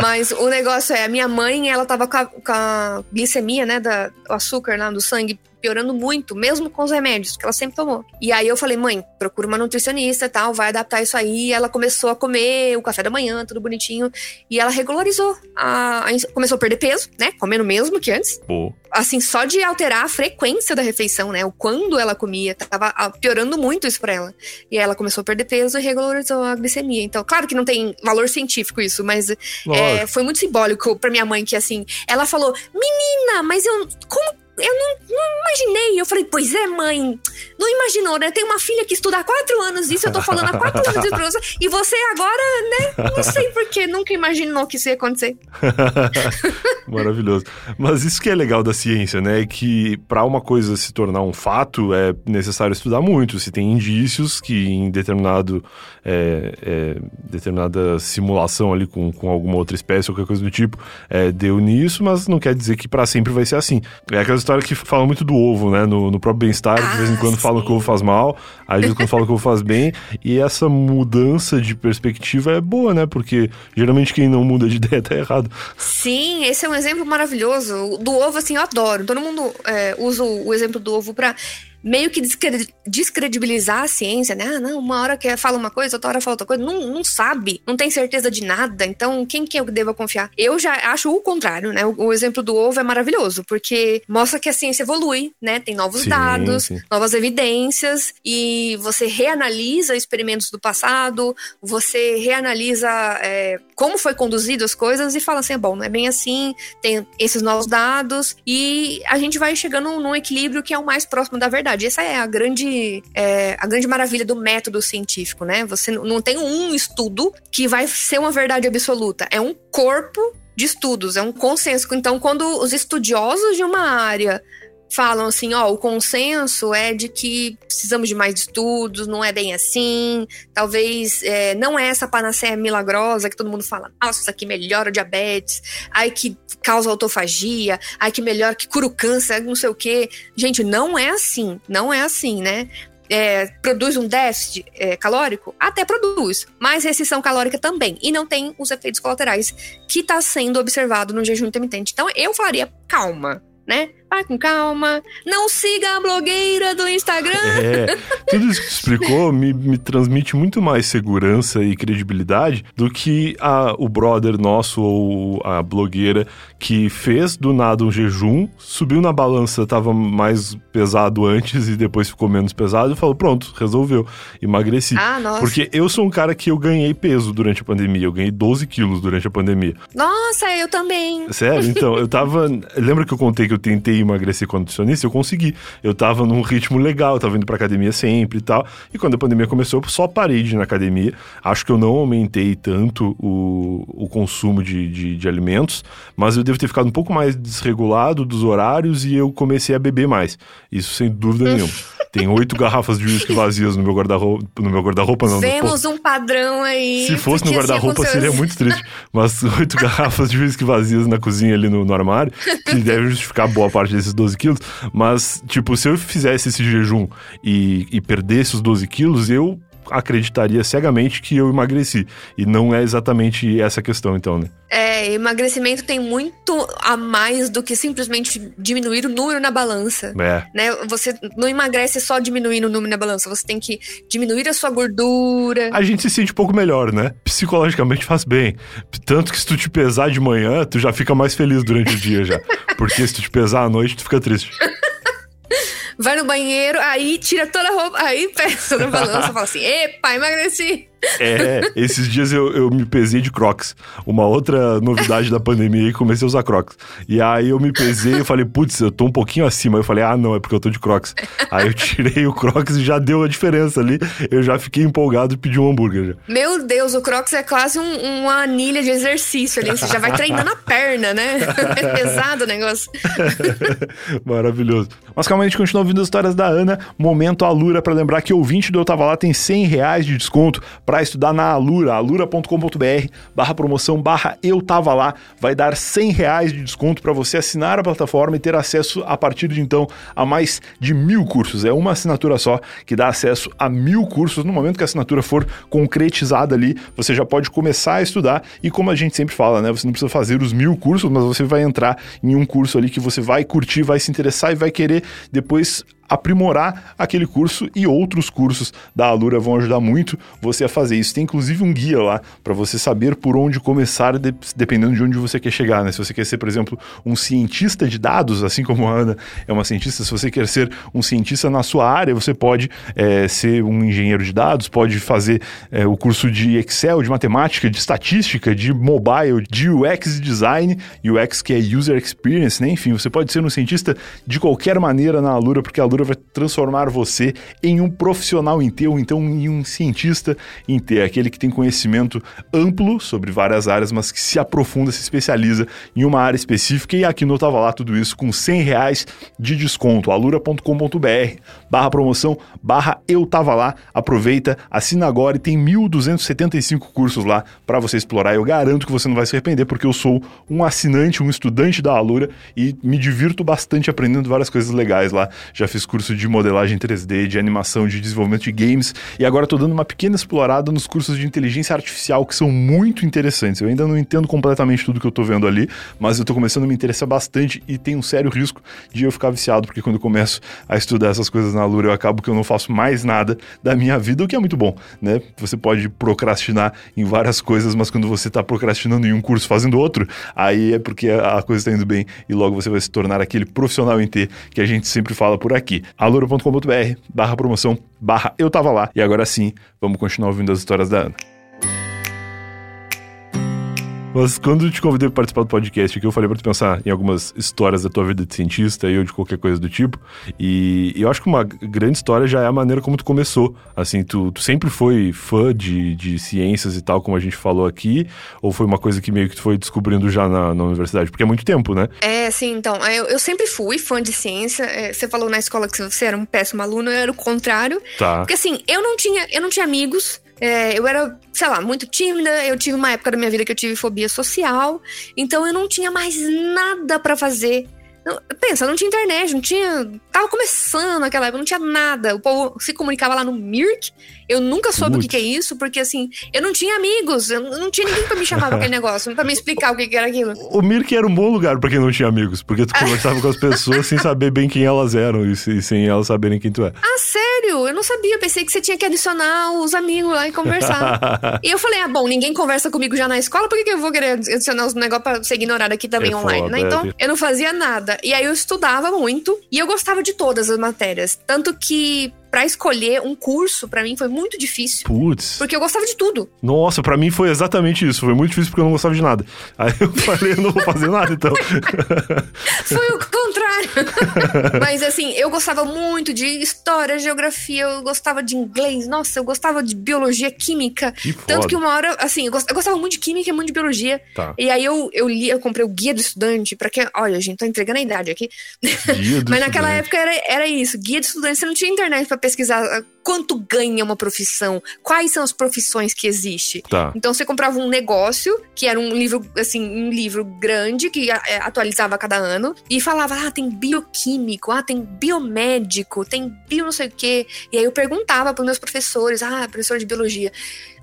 Mas o negócio é, a minha mãe, ela tava com a, com a glicemia, né? Da, o açúcar lá do sangue piorando muito, mesmo com os remédios que ela sempre tomou. E aí eu falei, mãe, procura uma nutricionista e tal, vai adaptar isso aí. E ela começou a comer o café da manhã, tudo bonitinho. E ela regularizou. A, começou a perder peso, né? Comendo mesmo que antes Pô, assim, só de alterar a frequência da refeição, né? O quando ela comia, tava piorando muito isso pra ela. E aí ela começou a perder peso e regularizou a glicemia. Então, claro que não tem valor científico isso, mas é, foi muito simbólico pra minha mãe que, assim, ela falou: Menina, mas eu. Como. Eu não, não imaginei. Eu falei, pois é, mãe. Não imaginou, né? Tem uma filha que estuda há quatro anos isso, eu tô falando há quatro anos isso pra você. E você agora, né? Não sei porquê, nunca imaginou que isso ia acontecer. Maravilhoso. Mas isso que é legal da ciência, né? É que para uma coisa se tornar um fato é necessário estudar muito. Se tem indícios que em determinado é, é, determinada simulação ali com, com alguma outra espécie ou qualquer coisa do tipo é, deu nisso, mas não quer dizer que para sempre vai ser assim. É aquela história que fala muito do ovo, né? No, no próprio bem-estar, de vez em Ah, quando falam sim. que o ovo faz mal, aí em quando falam que o ovo faz bem. E essa mudança de perspectiva é boa, né? Porque geralmente quem não muda de ideia tá errado. Sim, esse é um exemplo maravilhoso. Do ovo, assim, eu adoro. Todo mundo é, usa o exemplo do ovo pra meio que descredi- descredibilizar a ciência, né? Ah, não, uma hora que fala uma coisa, outra hora fala outra coisa. Não, não sabe, não tem certeza de nada. Então, quem que eu devo confiar? Eu já acho o contrário, né? O, o exemplo do ovo é maravilhoso, porque mostra que a ciência evolui, né? Tem novos Sim, dados, sim. novas evidências, e você reanalisa experimentos do passado, você reanalisa é, como foi conduzido as coisas e fala assim, é bom, não é bem assim, tem esses novos dados e a gente vai chegando num equilíbrio que é o mais próximo da verdade. Essa é a grande, é, a grande maravilha do método científico, né? Você não tem um estudo que vai ser uma verdade absoluta. É um corpo de estudos, é um consenso. Então, quando os estudiosos de uma área falam assim, ó, o consenso é de que precisamos de mais estudos, não é bem assim, talvez é, não é essa panaceia milagrosa que todo mundo fala, nossa, isso aqui melhora o diabetes, ai que causa autofagia, ai que melhora, que cura o câncer, não sei o quê. Gente, não é assim, não é assim, né? é, produz um déficit é, calórico? Até produz, mas restrição calórica também. E não tem os efeitos colaterais que está sendo observado no jejum intermitente. Então eu falaria calma, né? Vai com calma. Não siga a blogueira do Instagram. É, tudo isso que explicou me, me transmite muito mais segurança e credibilidade do que a, o brother nosso ou a blogueira que fez do nada um jejum, subiu na balança, tava mais pesado antes e depois ficou menos pesado e falou: pronto, resolveu, emagreci. Ah, nossa. Porque eu sou um cara que eu ganhei peso durante a pandemia, eu ganhei 12 quilos durante a pandemia. Nossa, eu também. Sério? Então, eu tava. Lembra que eu contei que eu tentei emagrecer com nutricionista? Eu consegui. Eu tava num ritmo legal, tava indo pra academia sempre e tal. E quando a pandemia começou, eu só parei de ir na academia. Acho que eu não aumentei tanto o, o consumo de, de, de alimentos, mas eu devo ter ficado um pouco mais desregulado dos horários e eu comecei a beber mais. Isso sem dúvida nenhuma. Tem oito garrafas de uísque vazias no meu guarda-roupa. No meu guarda-roupa, não. Vemos um padrão aí. Se fosse no guarda-roupa, seria muito triste. Mas oito garrafas de uísque vazias na cozinha ali no, no armário, que deve justificar boa parte desses 12 quilos. Mas, tipo, se eu fizesse esse jejum e, e perdesse os 12 quilos, eu acreditaria cegamente que eu emagreci. E não é exatamente essa questão, então, né? É, emagrecimento tem muito a mais do que simplesmente diminuir o número na balança. É. Né? Você não emagrece só diminuindo o número na balança, você tem que diminuir a sua gordura. A gente se sente um pouco melhor, né? Psicologicamente faz bem. Tanto que se tu te pesar de manhã, tu já fica mais feliz durante o dia já. Porque se tu te pesar à noite, tu fica triste vai no banheiro, aí tira toda a roupa, aí pesa na balança e fala assim: epa, emagreci. É, esses dias eu, eu me pesei de Crocs. Uma outra novidade da pandemia e comecei a usar Crocs. E aí eu me pesei e falei, putz, eu tô um pouquinho acima. Eu falei, ah, não, é porque eu tô de Crocs. Aí eu tirei o Crocs e já deu a diferença ali. Eu já fiquei empolgado e pedi um hambúrguer. Já. Meu Deus, o Crocs é quase um, uma anilha de exercício ali. Você já vai treinando a perna, né? É pesado o negócio. Maravilhoso. Mas calma, a gente continua ouvindo as histórias da Ana. Momento Alura para lembrar que o ouvinte do Eu Tava Lá tem 100 reais de desconto para estudar na Alura, alura.com.br barra promoção barra eu tava lá, vai dar 100 reais de desconto para você assinar a plataforma e ter acesso a partir de então a mais de mil cursos. É uma assinatura só que dá acesso a mil cursos. No momento que a assinatura for concretizada ali, você já pode começar a estudar e como a gente sempre fala, né, você não precisa fazer os mil cursos, mas você vai entrar em um curso ali que você vai curtir, vai se interessar e vai querer depois aprimorar aquele curso e outros cursos da Alura vão ajudar muito você a fazer isso. Tem inclusive um guia lá para você saber por onde começar, de, dependendo de onde você quer chegar. Né? Se você quer ser, por exemplo, um cientista de dados, assim como a Ana é uma cientista, se você quer ser um cientista na sua área, você pode é, ser um engenheiro de dados, pode fazer é, o curso de Excel, de matemática, de estatística, de mobile, de UX design, UX que é User Experience, né? enfim, você pode ser um cientista de qualquer maneira na Alura, porque a Alura vai transformar você em um profissional em T, ou então em um cientista em T, aquele que tem conhecimento amplo sobre várias áreas, mas que se aprofunda, se especializa em uma área específica. E aqui no Tava Lá tudo isso com 100 reais de desconto. alura.com.br barra promoção, barra eu tava lá. Aproveita, assina agora e tem 1.275 cursos lá para você explorar. Eu garanto que você não vai se arrepender, porque eu sou um assinante, um estudante da Alura e me divirto bastante aprendendo várias coisas legais lá. Já fiz curso de modelagem 3D, de animação, de desenvolvimento de games e agora estou dando uma pequena explorada nos cursos de inteligência artificial que são muito interessantes. Eu ainda não entendo completamente tudo que eu estou vendo ali, mas eu estou começando a me interessar bastante e tem um sério risco de eu ficar viciado, porque quando eu começo a estudar essas coisas na Lura, eu acabo que eu não faço mais nada da minha vida, o que é muito bom, né? Você pode procrastinar em várias coisas, mas quando você está procrastinando em um curso fazendo outro, aí é porque a coisa está indo bem e logo você vai se tornar aquele profissional em T que a gente sempre fala por aqui alura.com.br barra promoção barra eu tava lá. E agora sim, vamos continuar ouvindo as histórias da Ana. Mas quando eu te convidei para participar do podcast aqui, eu falei para tu pensar em algumas histórias da tua vida de cientista ou de qualquer coisa do tipo. E eu acho que uma grande história já é a maneira como tu começou. Assim, tu, tu sempre foi fã de, de ciências e tal, como a gente falou aqui? Ou foi uma coisa que meio que tu foi descobrindo já na, na universidade? Porque é muito tempo, né? É, sim, então. Eu, eu sempre fui fã de ciência. É, você falou na escola que você era um péssimo aluno, eu era o contrário. Tá. Porque assim, eu não tinha, eu não tinha amigos. É, eu era, sei lá, muito tímida. Eu tive uma época da minha vida que eu tive fobia social. Então eu não tinha mais nada para fazer. Não, pensa, não tinha internet, não tinha. Tava começando naquela época, não tinha nada. O povo se comunicava lá no Mirk eu nunca soube o que, que, é isso, porque assim, eu não tinha amigos, eu não tinha ninguém pra me chamar pra aquele negócio, pra me explicar o que, que era aquilo. O Mirk era um bom lugar pra quem não tinha amigos, porque tu conversava com as pessoas sem saber bem quem elas eram e, sem elas saberem quem tu é. Ah, sério? Eu não sabia, eu pensei que você tinha que adicionar os amigos lá e conversar. e eu falei, ah, bom, ninguém conversa comigo já na escola, por que, que eu vou querer adicionar os negócios pra ser ignorado aqui também é online, foda, né? Então, é. eu não fazia nada. E aí eu estudava muito e eu gostava de todas as matérias. Tanto que para escolher um curso, para mim foi muito difícil. Putz. Porque eu gostava de tudo. Nossa, para mim foi exatamente isso. Foi muito difícil porque eu não gostava de nada. Aí eu falei, eu não vou fazer nada então. foi o contrário. Mas assim, eu gostava muito de história, geografia, eu gostava de inglês. Nossa, eu gostava de biologia, química. Que Tanto que uma hora, assim, eu gostava muito de química e muito de biologia. Tá. E aí eu, eu li, eu comprei o guia do estudante, para que, olha, gente, tô entregando a idade aqui. Mas naquela época era, era isso, guia do estudante, você não tinha internet para pesquisar quanto ganha uma profissão, quais são as profissões que existem. Tá. Então você comprava um negócio, que era um livro, assim, um livro grande, que é, atualizava a cada ano, e falava, ah, tem bioquímico, ah, tem biomédico, tem bio não sei o quê. E aí eu perguntava para meus professores, ah, professor de biologia,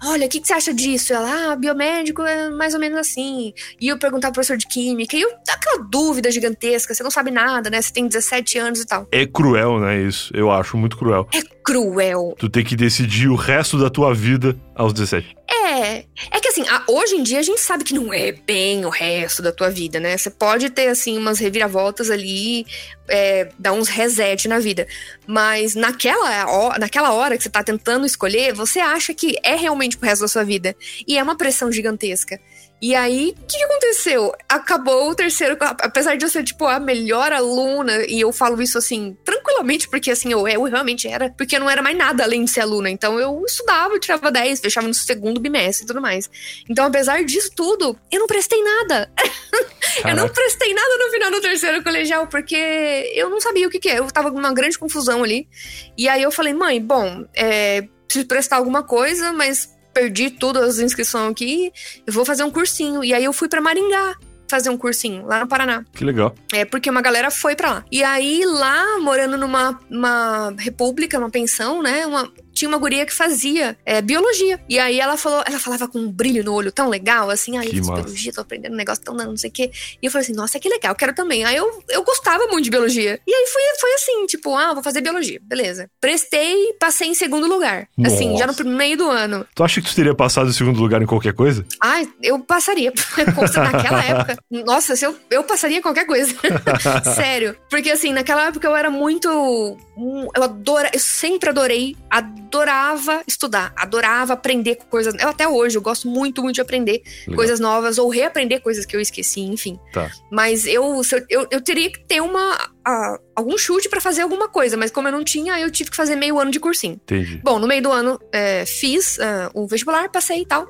olha, o que, que, você acha disso? Ela, ah, biomédico é mais ou menos assim. E eu perguntava pro professor de química, e eu, aquela dúvida gigantesca, você não sabe nada, né? Você tem 17 anos e tal. É cruel, né, isso? Eu acho muito cruel. É cruel. Tu tem que decidir o resto da tua vida aos 17. É. É que assim, hoje em dia a gente sabe que não é bem o resto da tua vida, né? Você pode ter, assim, umas reviravoltas ali, é, dar uns reset na vida. Mas naquela, naquela hora que você tá tentando escolher, você acha que é realmente pro resto da sua vida. E é uma pressão gigantesca. E aí, o que, que, aconteceu? Acabou o terceiro, apesar de eu ser, tipo, a melhor aluna, e eu falo isso assim, tranquilamente, porque assim, eu, eu realmente era, porque eu não era mais nada além de ser aluna. Então eu estudava, eu tirava 10, fechava no segundo bimestre e tudo mais. Então, apesar disso tudo, eu não prestei nada. eu não prestei nada no final do terceiro colegial, porque eu não sabia o que, que é. Eu tava com uma grande confusão ali. E aí eu falei, mãe, bom, é, preciso prestar alguma coisa, mas perdi todas as inscrições aqui, eu vou fazer um cursinho. E aí eu fui para Maringá fazer um cursinho lá no Paraná. Que legal. É, porque uma galera foi para lá. E aí, lá, morando numa uma república, uma pensão, né? Uma, tinha uma guria que fazia é, biologia. E aí ela falou, ela falava com um brilho no olho tão legal, assim, aí ah, eu fiz biologia, tô aprendendo um negócio tão não sei o quê. E eu falei assim, nossa, que legal, quero também. Aí eu, eu gostava muito de biologia. E aí foi, foi assim, tipo, ah, vou fazer biologia, beleza. Prestei, passei em segundo lugar. Nossa. Assim, já no meio do ano. Tu acha que tu teria passado em segundo lugar em qualquer coisa? Ah, eu passaria. naquela época. Nossa, se eu, eu passaria qualquer coisa. Sério. Porque assim, naquela época eu era muito. Eu adoro, eu sempre adorei, adorava estudar, adorava aprender coisas. Eu até hoje, eu gosto muito, muito de aprender Legal. coisas novas ou reaprender coisas que eu esqueci, enfim. Tá. Mas eu, eu, eu teria que ter uma. Uh, algum chute para fazer alguma coisa, mas como eu não tinha, eu tive que fazer meio ano de cursinho. Entendi. Bom, no meio do ano é, fiz uh, o vestibular, passei e tal.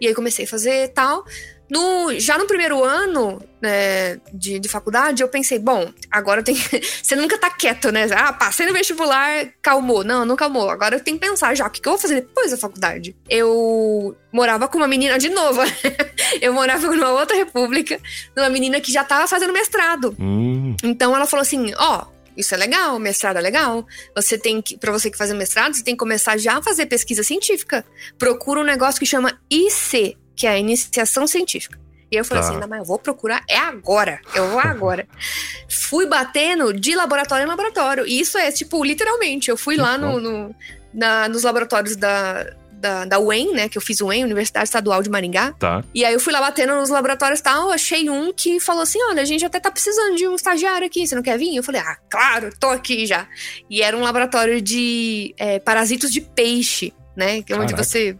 E aí comecei a fazer tal. No, já no primeiro ano né, de, de faculdade, eu pensei, bom, agora eu tenho. Você nunca tá quieto, né? Ah, passei no vestibular, calmou. Não, não calmou. Agora eu tenho que pensar já, o que, que eu vou fazer depois da faculdade? Eu morava com uma menina de novo. eu morava numa outra república, numa menina que já tava fazendo mestrado. Hum. Então ela falou assim: ó, oh, isso é legal, mestrado é legal. Você tem que, para você que fazer mestrado, você tem que começar já a fazer pesquisa científica. Procura um negócio que chama IC, que é a iniciação científica. E eu falei tá. assim, não, mas eu vou procurar, é agora. Eu vou agora. fui batendo de laboratório em laboratório. E isso é, tipo, literalmente, eu fui lá no, no na, nos laboratórios da, da, da UEM, né? Que eu fiz o UEM, Universidade Estadual de Maringá. Tá. E aí eu fui lá batendo nos laboratórios e tal, achei um que falou assim: olha, a gente até tá precisando de um estagiário aqui, você não quer vir? Eu falei, ah, claro, tô aqui já. E era um laboratório de é, parasitos de peixe, né? Que é onde você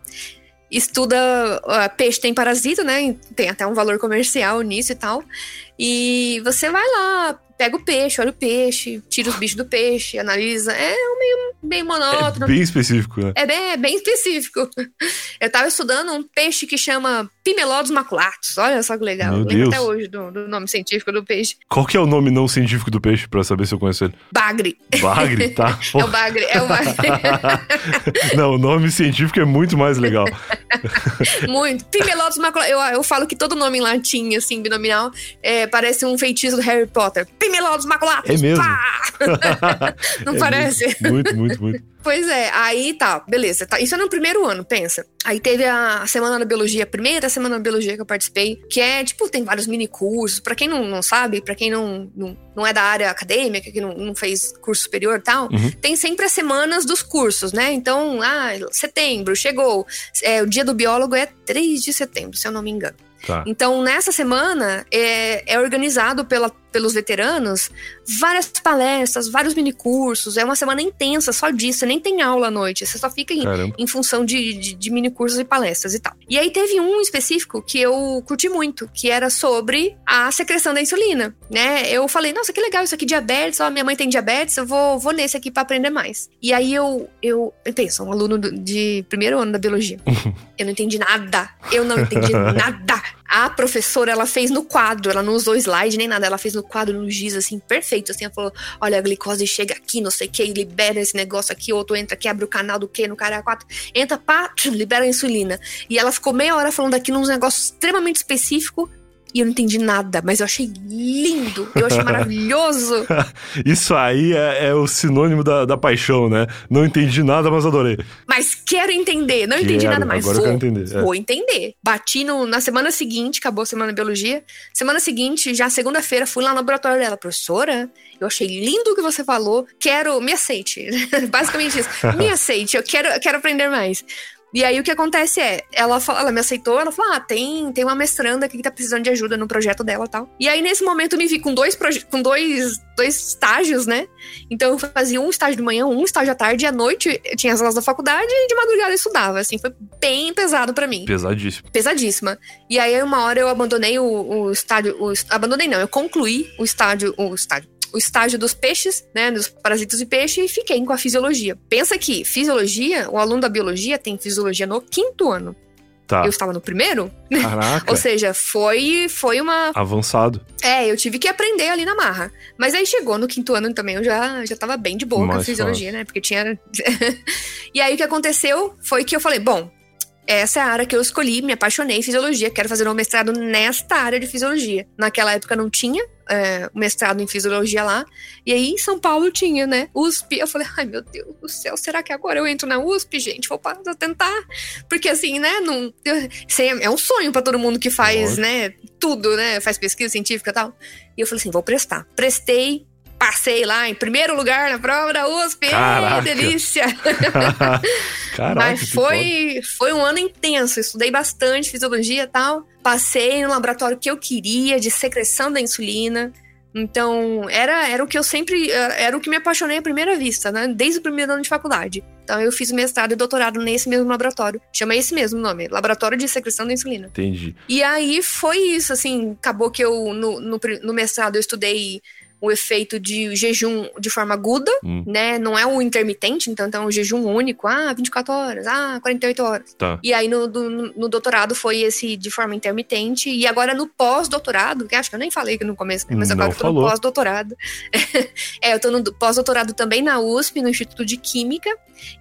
estuda uh, peixe tem parasita, né? Tem até um valor comercial nisso e tal. E você vai lá, pega o peixe, olha o peixe, tira os bichos do peixe, analisa. É meio, meio monótono. É bem específico, né? É bem, é bem específico. Eu tava estudando um peixe que chama Pimelodus maculatus. Olha só que legal. Meu Eu lembro Deus. até hoje do, do nome científico do peixe. Qual que é o nome não científico do peixe, pra saber se eu conheço ele? Bagre. Bagre, tá? É o bagre, é o bagre. não, o nome científico é muito mais legal. Muito. Pimelodus maculatus. Eu, eu falo que todo nome em latim, assim, binominal, é, parece um feitiço do Harry Potter. Pimelodus maculatus. É mesmo? Não É parece? Muito, muito, muito. Pois é, aí tá, beleza. Tá. Isso é no primeiro ano, pensa. Aí teve a Semana da Biologia, a primeira Semana da Biologia que eu participei, que é, tipo, tem vários mini cursos. Pra quem não, não sabe, pra quem não, não, não é da área acadêmica, que não, não fez curso superior e tal, Uhum. tem sempre as semanas dos cursos, né? Então, ah, setembro, chegou. É, o dia do biólogo é 3 de setembro, se eu não me engano. Tá. Então, nessa semana, é, é organizado pela, pelos veteranos várias palestras, vários minicursos. É uma semana intensa só disso, nem tem aula à noite. Você só fica em, em função de, de, de minicursos e palestras e tal. E aí teve um específico que eu curti muito, que era sobre a secreção da insulina, né? Eu falei, nossa, que legal isso aqui, diabetes, ó, minha mãe tem diabetes, eu vou, vou nesse aqui pra aprender mais. E aí eu, eu, eu penso, um aluno de primeiro ano da biologia. eu não entendi nada. Eu não entendi nada. A professora, ela fez no quadro, ela não usou slide nem nada, ela fez no quadro, no giz, assim, perfeito, assim, ela falou, olha, a glicose chega aqui, não sei o que, libera esse negócio aqui, outro entra aqui, abre o canal do que no cara 4, entra, pá, libera a insulina. E ela ficou meia hora falando aqui num negócio extremamente específico, e eu não entendi nada, mas eu achei lindo, eu achei maravilhoso. Isso aí é, é o sinônimo da, da paixão, né? Não entendi nada, mas adorei. Mas quero entender. Não entendi Quero, nada mais. agora eu vou, quero entender, é. Vou entender. Bati no, na semana seguinte, acabou a semana de biologia. Semana seguinte, já segunda-feira, fui lá no laboratório dela. Professora, eu achei lindo o que você falou. Quero. Me aceite. Basicamente isso. Me aceite. Eu quero, eu quero aprender mais. E aí o que acontece é, ela, fala- ela me aceitou, ela falou: Ah, tem, tem uma mestranda aqui que tá precisando de ajuda no projeto dela e tal. E aí, nesse momento, eu me vi com dois, com dois, dois estágios, né? Então eu fazia um estágio de manhã, um estágio à tarde, e à noite eu tinha as aulas da faculdade e de madrugada eu estudava. Assim, foi bem pesado pra mim. Pesadíssimo. Pesadíssima. E aí, uma hora eu abandonei o, o estádio. o abandonei, não, eu concluí o estádio. O estádio. O estágio dos peixes, né? Dos parasitas de peixe, e fiquei com a fisiologia. Pensa que fisiologia, o aluno da biologia tem fisiologia no quinto ano. Tá. Eu estava no primeiro. Caraca. Ou seja, foi, foi uma. Avançado. É, eu tive que aprender ali na marra. Mas aí chegou no quinto ano também, eu já, já tava bem de boa com a Mais fisiologia, né? Porque tinha. e aí o que aconteceu foi que eu falei, bom. Essa é a área que eu escolhi, me apaixonei em fisiologia, quero fazer um mestrado nesta área de fisiologia. Naquela época não tinha é, mestrado em fisiologia lá, e aí em São Paulo tinha, né? USP. Eu falei, ai meu Deus do céu, será que agora eu entro na USP, gente? Vou pa- vou tentar. Porque assim, né? Não, é é um sonho pra todo mundo que faz, Lógico. né? Tudo, né? Faz pesquisa científica e tal. E eu falei assim, vou prestar. Prestei, passei lá em primeiro lugar na prova da USP. Caraca. Ei, delícia! Caraca. Mas foi, foi um ano intenso. Estudei bastante fisiologia e tal. Passei no laboratório que eu queria, de secreção da insulina. Então, era, era o que eu sempre. Era o que me apaixonei à primeira vista, né? Desde o primeiro ano de faculdade. Então, eu fiz mestrado e doutorado nesse mesmo laboratório. Chama esse mesmo nome: Laboratório de Secreção da Insulina. Entendi. E aí foi isso, assim, acabou que eu, no, no, no mestrado, eu estudei o efeito de jejum de forma aguda, Hum. né? Não é o intermitente, então, então é um jejum único, ah, 24 horas, ah, 48 horas. Tá. E aí no, do- no doutorado foi esse de forma intermitente, e agora no pós-doutorado, que acho que eu nem falei no começo, né? mas Não agora eu tô no falou. pós-doutorado. é, eu tô no do- pós-doutorado também na USP, no Instituto de Química,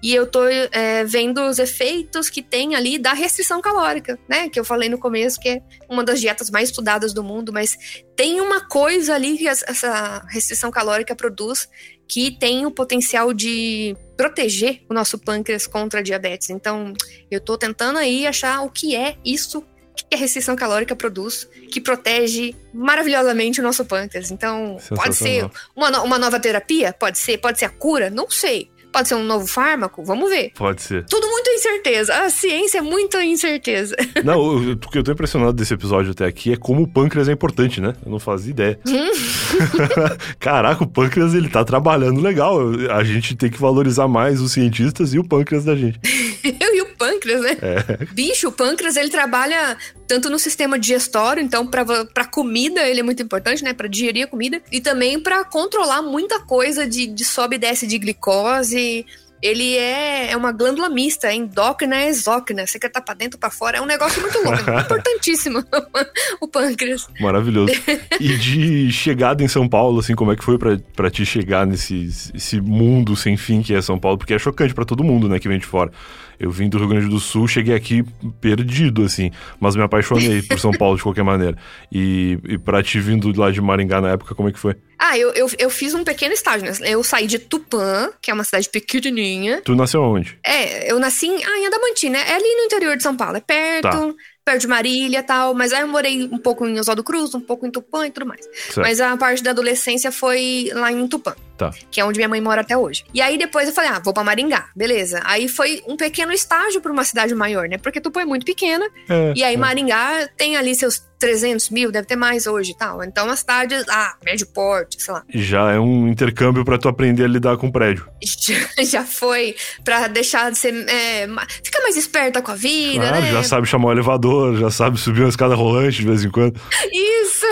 e eu tô é, vendo os efeitos que tem ali da restrição calórica, né? Que eu falei no começo, que é uma das dietas mais estudadas do mundo, mas tem uma coisa ali que essa restrição calórica produz que tem o potencial de proteger o nosso pâncreas contra a diabetes. Então, eu tô tentando aí achar o que é isso que a restrição calórica produz, que protege maravilhosamente o nosso pâncreas. Então, pode ser uma, uma nova terapia? Pode ser. Pode ser a cura? Não sei. Pode ser um novo fármaco? Vamos ver. Pode ser. Tudo muito incerteza. A ciência é muita incerteza. Não, o que eu tô impressionado desse episódio até aqui é como o pâncreas é importante, né? Eu não fazia ideia. Caraca, o pâncreas ele tá trabalhando legal. A gente tem que valorizar mais os cientistas e o pâncreas da gente. Eu e o pâncreas, né? É. Bicho, o pâncreas, ele trabalha tanto no sistema digestório, então para comida ele é muito importante, né, para digerir a comida e também para controlar muita coisa de, de sobe e desce de glicose, ele é, é uma glândula mista, é endócrina e exócrina. Você quer estar tá pra dentro, pra fora. É um negócio muito louco, é importantíssimo o pâncreas. Maravilhoso. E de chegada em São Paulo, assim, como é que foi para te chegar nesse esse mundo sem fim que é São Paulo? Porque é chocante para todo mundo, né, que vem de fora. Eu vim do Rio Grande do Sul, cheguei aqui perdido, assim, mas me apaixonei por São Paulo de qualquer maneira. E, e pra ti vindo lá de Maringá na época, como é que foi? Ah, eu, eu, eu fiz um pequeno estágio, né? Eu saí de Tupã, que é uma cidade pequenininha. Tu nasceu onde? É, eu nasci em, ah, em Adamantina, é ali no interior de São Paulo, é perto. Tá perto de Marília e tal, mas aí eu morei um pouco em Oswaldo Cruz, um pouco em Tupã e tudo mais. Certo. Mas a parte da adolescência foi lá em Tupã. Tá. Que é onde minha mãe mora até hoje. E aí depois eu falei, ah, vou pra Maringá, beleza. Aí foi um pequeno estágio pra uma cidade maior, né? Porque Tupã é muito pequena. É, e aí é. Maringá tem ali seus 300 mil, deve ter mais hoje e tal. Então, uma cidade, ah, médio porte, sei lá. Já é um intercâmbio para tu aprender a lidar com prédio. Já, já foi, para deixar de ser. É, fica mais esperta com a vida, claro, né? Já sabe chamar o elevador, já sabe subir uma escada rolante de vez em quando. Isso!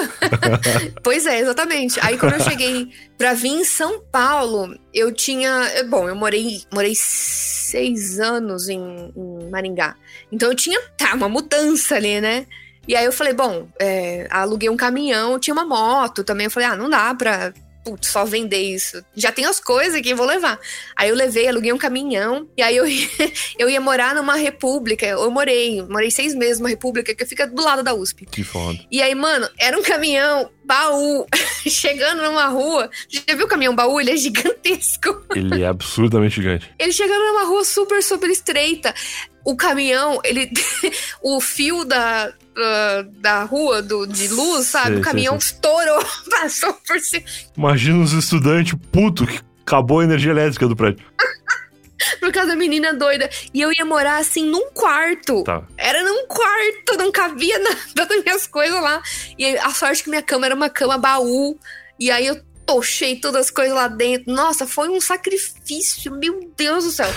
pois é, exatamente. Aí, quando eu cheguei pra vir em São Paulo, eu tinha. Bom, eu morei, morei seis anos em, em Maringá. Então, eu tinha tá, uma mudança ali, né? E aí eu falei, bom, é, aluguei um caminhão, tinha uma moto também. Eu falei, ah, não dá pra putz, só vender isso. Já tem as coisas aqui, vou levar. Aí eu levei, aluguei um caminhão, e aí eu ia, eu ia morar numa república. Eu morei, morei seis meses numa república que fica do lado da USP. Que foda. E aí, mano, era um caminhão baú chegando numa rua. Já viu o caminhão baú? Ele é gigantesco. Ele é absurdamente gigante. Ele chegando numa rua super, super estreita. O caminhão, ele. o fio da, da rua do, de luz, sabe? Sei, o caminhão sei, sei. estourou, passou por cima. Imagina os estudantes puto que acabou a energia elétrica do prédio. por causa da menina doida. E eu ia morar assim num quarto. Tá. Era num quarto, não cabia nada das minhas coisas lá. E a sorte que minha cama era uma cama baú. E aí eu tochei todas as coisas lá dentro. Nossa, foi um sacrifício, meu Deus do céu.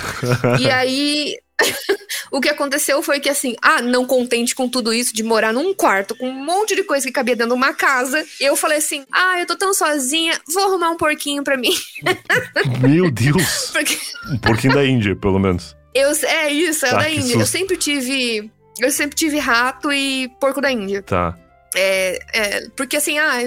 e aí o que aconteceu foi que, assim, ah, não contente com tudo isso de morar num quarto com um monte de coisa que cabia dentro de uma casa, eu falei assim: ah, eu tô tão sozinha, vou arrumar um porquinho pra mim. Meu Deus! Porque... Um porquinho da Índia, pelo menos. Eu, é isso, é tá, da Índia. Eu sempre tive. Eu sempre tive rato e porco da Índia. Tá. É, é, porque assim, ah,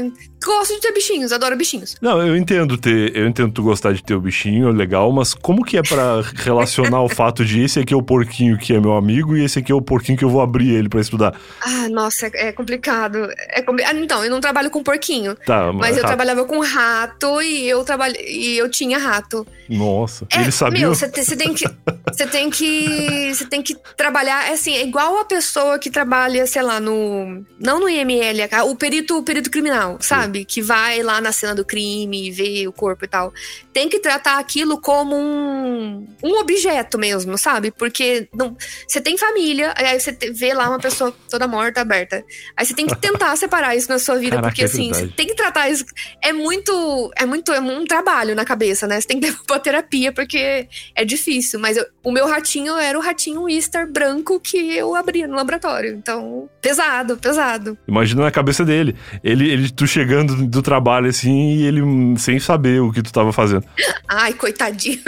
gosto de ter bichinhos, adoro bichinhos. Não, eu entendo ter, eu entendo tu gostar de ter o bichinho, legal, mas como que é para relacionar o fato de esse aqui é o porquinho que é meu amigo e esse aqui é o porquinho que eu vou abrir ele para estudar? Ah, nossa, é, é complicado. É compli... ah, então, eu não trabalho com porquinho. Tá, mas, mas eu trabalhava com rato e eu trabalho e eu tinha rato. Nossa, é, ele sabia. Meu, você tem que você tem que você tem que trabalhar, é assim, é igual a pessoa que trabalha, sei lá, no não no IML, o perito, o perito criminal, sabe? Sabe? Que vai lá na cena do crime e vê o corpo e tal. Tem que tratar aquilo como um, um objeto mesmo, sabe? Porque não, você tem família, aí você vê lá uma pessoa toda morta, aberta. Aí você tem que tentar separar isso na sua vida, Caraca, porque é assim, você tem que tratar isso. É muito, é muito, é um trabalho na cabeça, né? Você tem que ter uma terapia, porque é difícil. Mas eu, o meu ratinho era o ratinho Easter branco que eu abria no laboratório. Então, pesado, pesado. Imagina na cabeça dele. Ele, ele tu chegando chegando do trabalho assim e ele sem saber o que tu tava fazendo. Ai, coitadinho.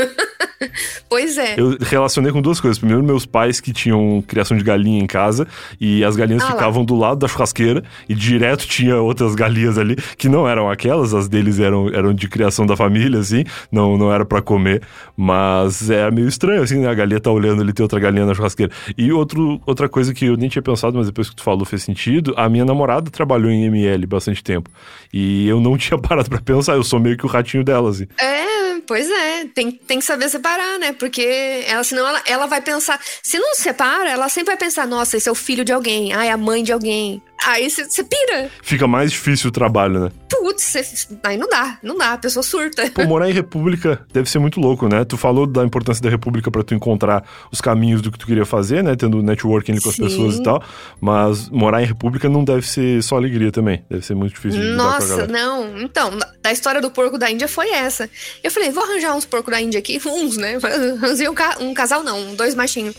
pois é. Eu relacionei com duas coisas. Primeiro, meus pais que tinham criação de galinha em casa e as galinhas ah, ficavam lá. do lado da churrasqueira e direto tinha outras galinhas ali que não eram aquelas, as deles eram, eram de criação da família, assim, não, não era para comer, mas é meio estranho, assim, né? A galinha tá olhando ali, tem outra galinha na churrasqueira. E outro, outra coisa que eu nem tinha pensado, mas depois que tu falou fez sentido, a minha namorada trabalhou em ML bastante tempo. E eu não tinha parado para pensar, eu sou meio que o ratinho dela, assim. É, Hello. Pois é, tem, tem que saber separar, né? Porque ela, senão ela, ela vai pensar. Se não separa, ela sempre vai pensar, nossa, esse é o filho de alguém, ai, a mãe de alguém. Aí você pira. Fica mais difícil o trabalho, né? Putz, aí não dá, não dá, a pessoa surta. Pô, morar em república deve ser muito louco, né? Tu falou da importância da república para tu encontrar os caminhos do que tu queria fazer, né? Tendo networking ali com as Sim. pessoas e tal. Mas morar em república não deve ser só alegria também. Deve ser muito difícil de Nossa, não. Então, da história do porco da Índia foi essa. Eu falei, vou arranjar uns porcos da Índia aqui, uns, né? Arranjei um, ca um casal, não, dois machinhos.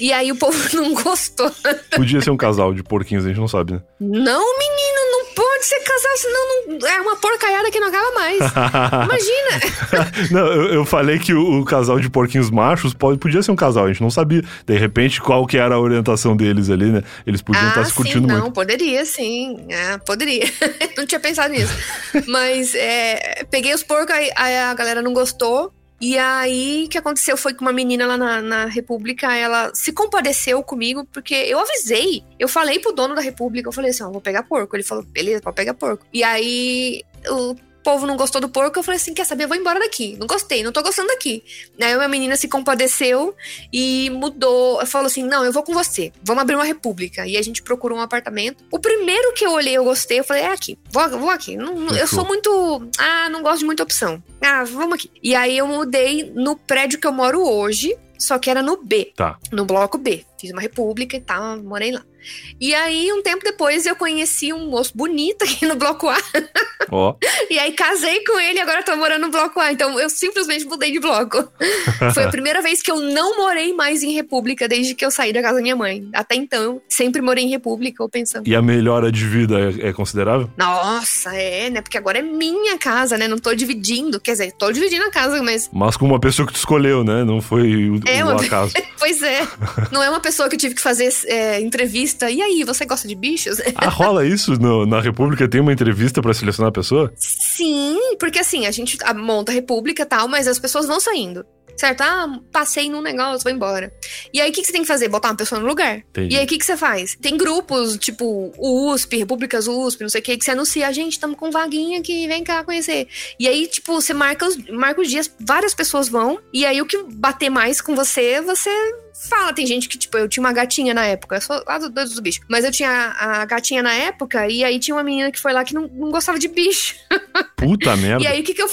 E aí o povo não gostou. Podia ser um casal de porquinhos, a gente não sabe, né? Não, menino, pode ser casal, senão não, é uma porcaiada que não acaba mais. Imagina! não, eu, eu, falei que o, o, casal de porquinhos machos pode, podia ser um casal, a gente não sabia, de repente, qual que era a orientação deles ali, né? Eles podiam ah, estar se curtindo sim, muito. Não, poderia, sim. É, poderia. não tinha pensado nisso. Mas é, peguei os porcos, aí, aí a galera não gostou. E aí, o que aconteceu foi que uma menina lá na, na, República, ela se compadeceu comigo, porque eu avisei. Eu falei pro dono da República, eu falei assim, ó, vou pegar porco. Ele falou, beleza, pode pegar porco. E aí, o povo não gostou do porco, eu falei assim: quer saber? Eu vou embora daqui. Não gostei, não tô gostando daqui. Aí a menina se compadeceu e mudou. Falou assim: não, eu vou com você. Vamos abrir uma república. E a gente procurou um apartamento. O primeiro que eu olhei, eu gostei, eu falei: é aqui, vou, vou aqui. Não, não, eu sou muito. Ah, não gosto de muita opção. Ah, vamos aqui. E aí eu mudei no prédio que eu moro hoje, só que era no B. Tá. No bloco B. Fiz uma república e tal, morei lá. E aí, um tempo depois, eu conheci um moço bonito aqui no Bloco A. Oh. e aí, casei com ele e agora tô morando no Bloco A. Então, eu simplesmente mudei de bloco. Foi a primeira vez que eu não morei mais em República desde que eu saí da casa da minha mãe. Até então, sempre morei em República ou pensando. E a melhora de vida é, é considerável? Nossa, é, né? Porque agora é minha casa, né? Não tô dividindo. Quer dizer, tô dividindo a casa, mas. Mas com uma pessoa que tu escolheu, né? Não foi o, é, o uma... acaso. pois é. Não é uma pessoa que eu tive que fazer é, entrevista entrevista. E aí, você gosta de bichos? Ah, rola isso no, na República? Tem uma entrevista para selecionar a pessoa? Sim, porque assim, a gente monta a República e tal, mas as pessoas vão saindo. Certo? Ah, passei num negócio, vou embora. E aí, o que, que você tem que fazer? Botar uma pessoa no lugar. Entendi. E aí, o que, que você faz? Tem grupos, tipo o USP, Repúblicas USP, não sei o que, que você anuncia, a gente, estamos com vaguinha aqui, vem cá conhecer. E aí, tipo, você marca os, marca os dias, várias pessoas vão, e aí o que bater mais com você, você fala. Tem gente que, tipo, eu tinha uma gatinha na época, eu sou lá do dos Bichos. Mas eu tinha a gatinha na época, e aí tinha uma menina que foi lá que não, não gostava de bicho. Puta merda. E aí o que que eu.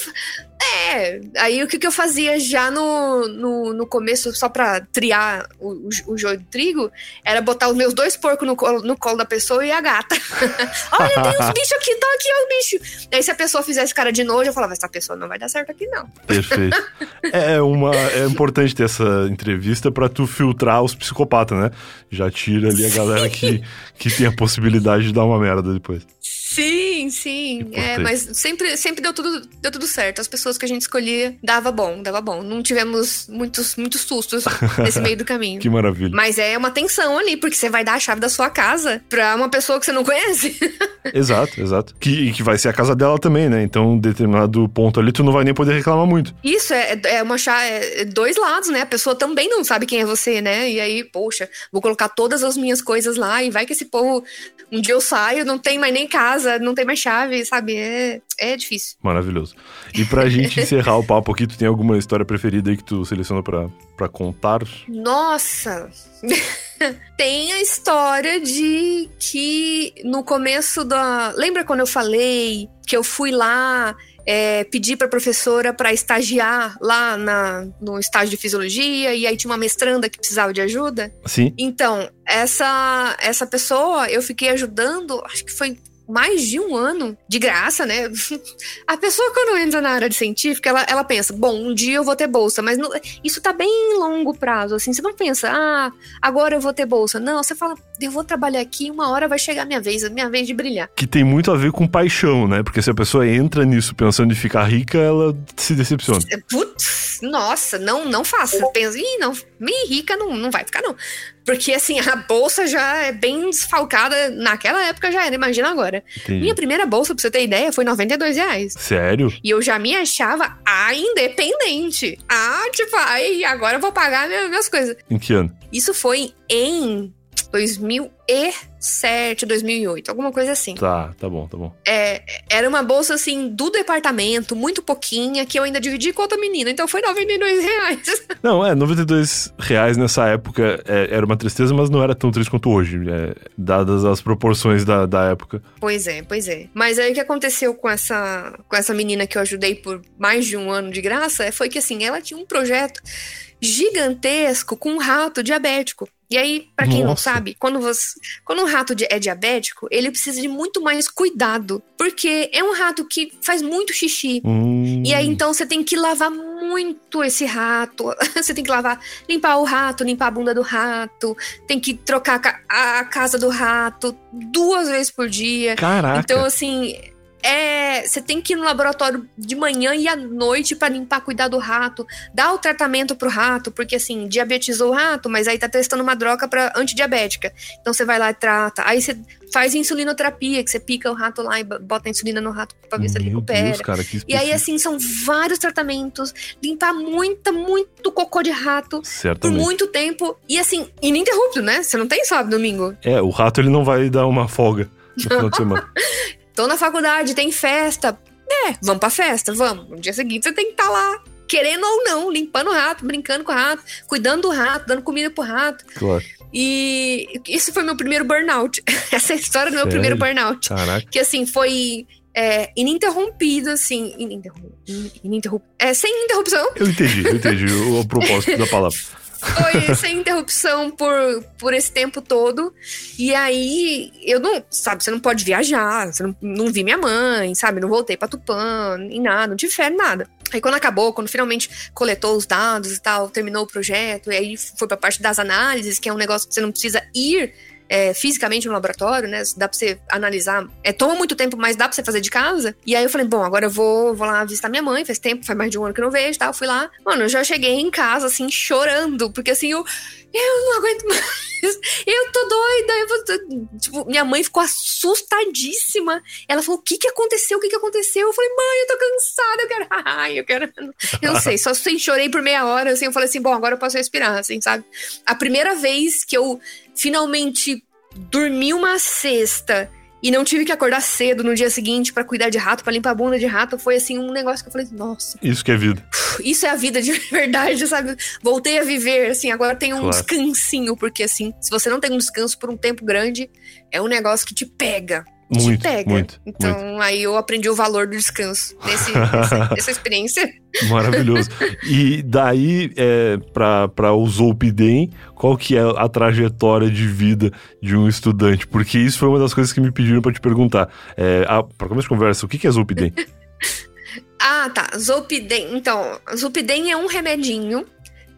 É, aí o que, que eu fazia já no, no, no começo, só pra triar o, o, o, joio de trigo, era botar os meus dois porcos no colo, no colo da pessoa e a gata. Olha, tem uns bichos aqui, tá aqui é o bicho. Aí se a pessoa fizesse cara de nojo, eu falava, essa pessoa não vai dar certo aqui, não. Perfeito. é, uma, é importante ter essa entrevista pra tu filtrar os psicopatas, né? Já tira ali a galera que, que tem a possibilidade de dar uma merda depois. Sim, sim. É, mas sempre, sempre deu, tudo, deu tudo certo. As pessoas que a gente escolhia dava bom, dava bom. Não tivemos muitos, muitos sustos nesse meio do caminho. Que maravilha. Mas é uma tensão ali, porque você vai dar a chave da sua casa pra uma pessoa que você não conhece. exato, exato. Que, que vai ser a casa dela também, né? Então, determinado ponto ali, tu não vai nem poder reclamar muito. Isso, é, é uma chave. É dois lados, né? A pessoa também não sabe quem é você, né? E aí, poxa, vou colocar todas as minhas coisas lá e vai que esse povo. Um dia eu saio, não tem mais nem casa, não tem mais chave, sabe? É, é difícil. Maravilhoso. E pra gente encerrar o papo aqui, tu tem alguma história preferida aí que tu seleciona pra, pra contar? Nossa! tem a história de que no começo da. Lembra quando eu falei que eu fui lá é, pedir para professora para estagiar lá na, no estágio de fisiologia e aí tinha uma mestranda que precisava de ajuda. Sim. Então, essa essa pessoa eu fiquei ajudando, acho que foi mais de um ano de graça, né? A pessoa, quando entra na área de científica, ela, ela pensa, bom, um dia eu vou ter bolsa, mas isso tá bem em longo prazo, assim. Você não pensa, ah, agora eu vou ter bolsa. Não, você fala, eu vou trabalhar aqui, uma hora vai chegar a minha vez, a minha vez de brilhar. Que tem muito a ver com paixão, né? Porque se a pessoa entra nisso pensando em ficar rica, ela se decepciona. Putz, nossa, não, não faça. Pensa, ih, não, meio rica não, não vai ficar, não. Porque, assim, a bolsa já é bem desfalcada. Naquela época já era, imagina agora. Entendi. Minha primeira bolsa, pra você ter ideia, foi 92 reais. Sério? E eu já me achava a independente. Ah, tipo, aí agora eu vou pagar minhas coisas. Em que ano? Isso foi em 2007, 2008, alguma coisa assim. Tá, tá bom, tá bom. É, era uma bolsa, assim, do departamento, muito pouquinha, que eu ainda dividi com outra menina, então foi 92 reais. Não, é, 92 reais nessa época é, era uma tristeza, mas não era tão triste quanto hoje, é, dadas as proporções da, da época. Pois é, pois é. Mas aí o que aconteceu com essa, com essa menina que eu ajudei por mais de um ano de graça foi que, assim, ela tinha um projeto gigantesco com um rato diabético. E aí, para quem Nossa. não sabe, quando, você, quando um rato é diabético, ele precisa de muito mais cuidado. Porque é um rato que faz muito xixi. Hum. E aí, então, você tem que lavar muito esse rato. você tem que lavar, limpar o rato, limpar a bunda do rato. Tem que trocar a casa do rato duas vezes por dia. Caraca. Então, assim, é, você tem que ir no laboratório de manhã e à noite para limpar, cuidar do rato, dar o tratamento pro rato, porque assim, diabetizou o rato, mas aí tá testando uma droga para antidiabética. Então você vai lá e trata. Aí você faz insulinoterapia, que você pica o rato lá e bota a insulina no rato pra ver se ele recupera. Deus, cara, e aí, assim, são vários tratamentos, limpar muita, muito cocô de rato Certamente. por muito tempo. E assim, ininterrupto, né? Você não tem sábado, domingo. É, o rato ele não vai dar uma folga no final de semana. Tô na faculdade, tem festa. É, vamos pra festa, vamos. No dia seguinte você tem que estar tá lá, querendo ou não, limpando o rato, brincando com o rato, cuidando do rato, dando comida pro rato. Claro. E isso foi meu primeiro burnout. Essa é a história do meu primeiro burnout. Caraca. Que assim, foi é, ininterrompido, assim. Ininterrompido. Ininterrup... É, sem interrupção. Eu entendi, eu entendi o, o propósito da palavra. Foi sem interrupção por, por esse tempo todo. E aí, eu não, sabe, você não pode viajar, você não, não vi minha mãe, sabe? Não voltei pra Tupã, nem nada, não tive férias, nada. Aí quando acabou, quando finalmente coletou os dados e tal, terminou o projeto, e aí foi pra parte das análises, que é um negócio que você não precisa ir é, fisicamente no laboratório, né? Dá pra você analisar. É, toma muito tempo, mas dá pra você fazer de casa. E aí eu falei, bom, agora eu vou, vou lá visitar minha mãe, faz tempo, faz mais de um ano que eu não vejo e tal. Fui lá. Mano, eu já cheguei em casa, assim, chorando, porque assim, eu. Eu não aguento mais. Eu tô doida. Eu tipo, minha mãe ficou assustadíssima. Ela falou: o que que aconteceu? O que que aconteceu? Eu falei, mãe, eu tô cansada, eu quero. Ai, eu quero. Eu não sei, só assim, chorei por meia hora, assim, eu falei assim, bom, agora eu posso respirar, assim, sabe? A primeira vez que eu finalmente dormi uma cesta e não tive que acordar cedo no dia seguinte para cuidar de rato, para limpar a bunda de rato, foi assim um negócio que eu falei, nossa. Isso que é vida. Isso é a vida de verdade, sabe? Voltei a viver, assim, agora tem um claro. descansinho, porque assim, se você não tem um descanso por um tempo grande, é um negócio que te pega. Muito, te pega. Muito, então, muito. aí eu aprendi o valor do descanso nesse, nessa, nessa experiência. Maravilhoso. E daí, é, para o Zolpidem, qual que é a trajetória de vida de um estudante? Porque isso foi uma das coisas que me pediram para te perguntar. É, para começo de conversa, o que, que é Zolpidem? ah, tá. Zolpidem. Então, Zolpidem é um remedinho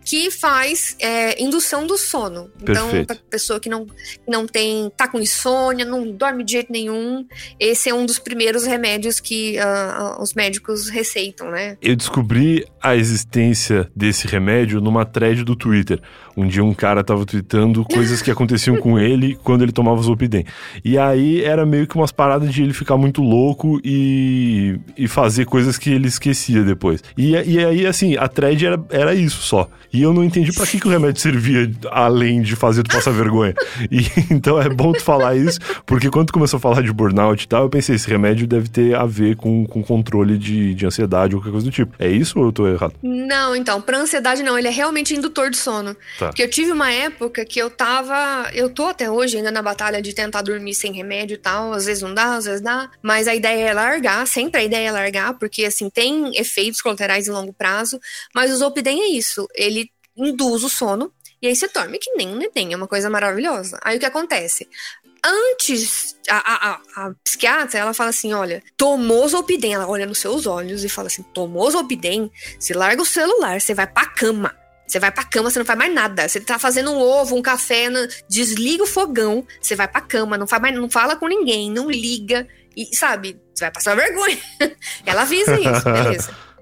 que faz é, indução do sono. Então, para pessoa que não, não tem, tá com insônia, não dorme de jeito nenhum, esse é um dos primeiros remédios que uh, os médicos receitam, né? Eu descobri a existência desse remédio numa thread do Twitter. Um dia um cara tava tweetando coisas que aconteciam com ele quando ele tomava Zolpidem. E aí era meio que umas paradas de ele ficar muito louco e, e fazer coisas que ele esquecia depois. E, e aí, assim, a thread era, era isso só. E eu não entendi para que, que o remédio servia além de fazer tu passar vergonha. E então é bom tu falar isso, porque quando começou a falar de burnout e tal, eu pensei, esse remédio deve ter a ver com, com controle de, de ansiedade ou qualquer coisa do tipo. É isso ou eu tô errado? Não, então, pra ansiedade não, ele é realmente indutor de sono. Tá. Porque eu tive uma época que eu tava. Eu tô até hoje ainda na batalha de tentar dormir sem remédio e tal. Às vezes não dá, às vezes dá. Mas a ideia é largar, sempre a ideia é largar, porque assim, tem efeitos colaterais em longo prazo. Mas o Zolpidem é isso. Ele induz o sono, e aí você dorme que nem um neném, é uma coisa maravilhosa. Aí o que acontece? Antes, a, a, a, psiquiatra, ela fala assim, olha, tomou Zolpidem, ela olha nos seus olhos e fala assim, tomou Zolpidem, você larga o celular, você vai pra cama. Você vai pra cama, você não faz mais nada. Você tá fazendo um ovo, um café, desliga o fogão, você vai pra cama, não, faz mais, não fala com ninguém, não liga. E, sabe, você vai passar vergonha. Ela avisa isso, beleza.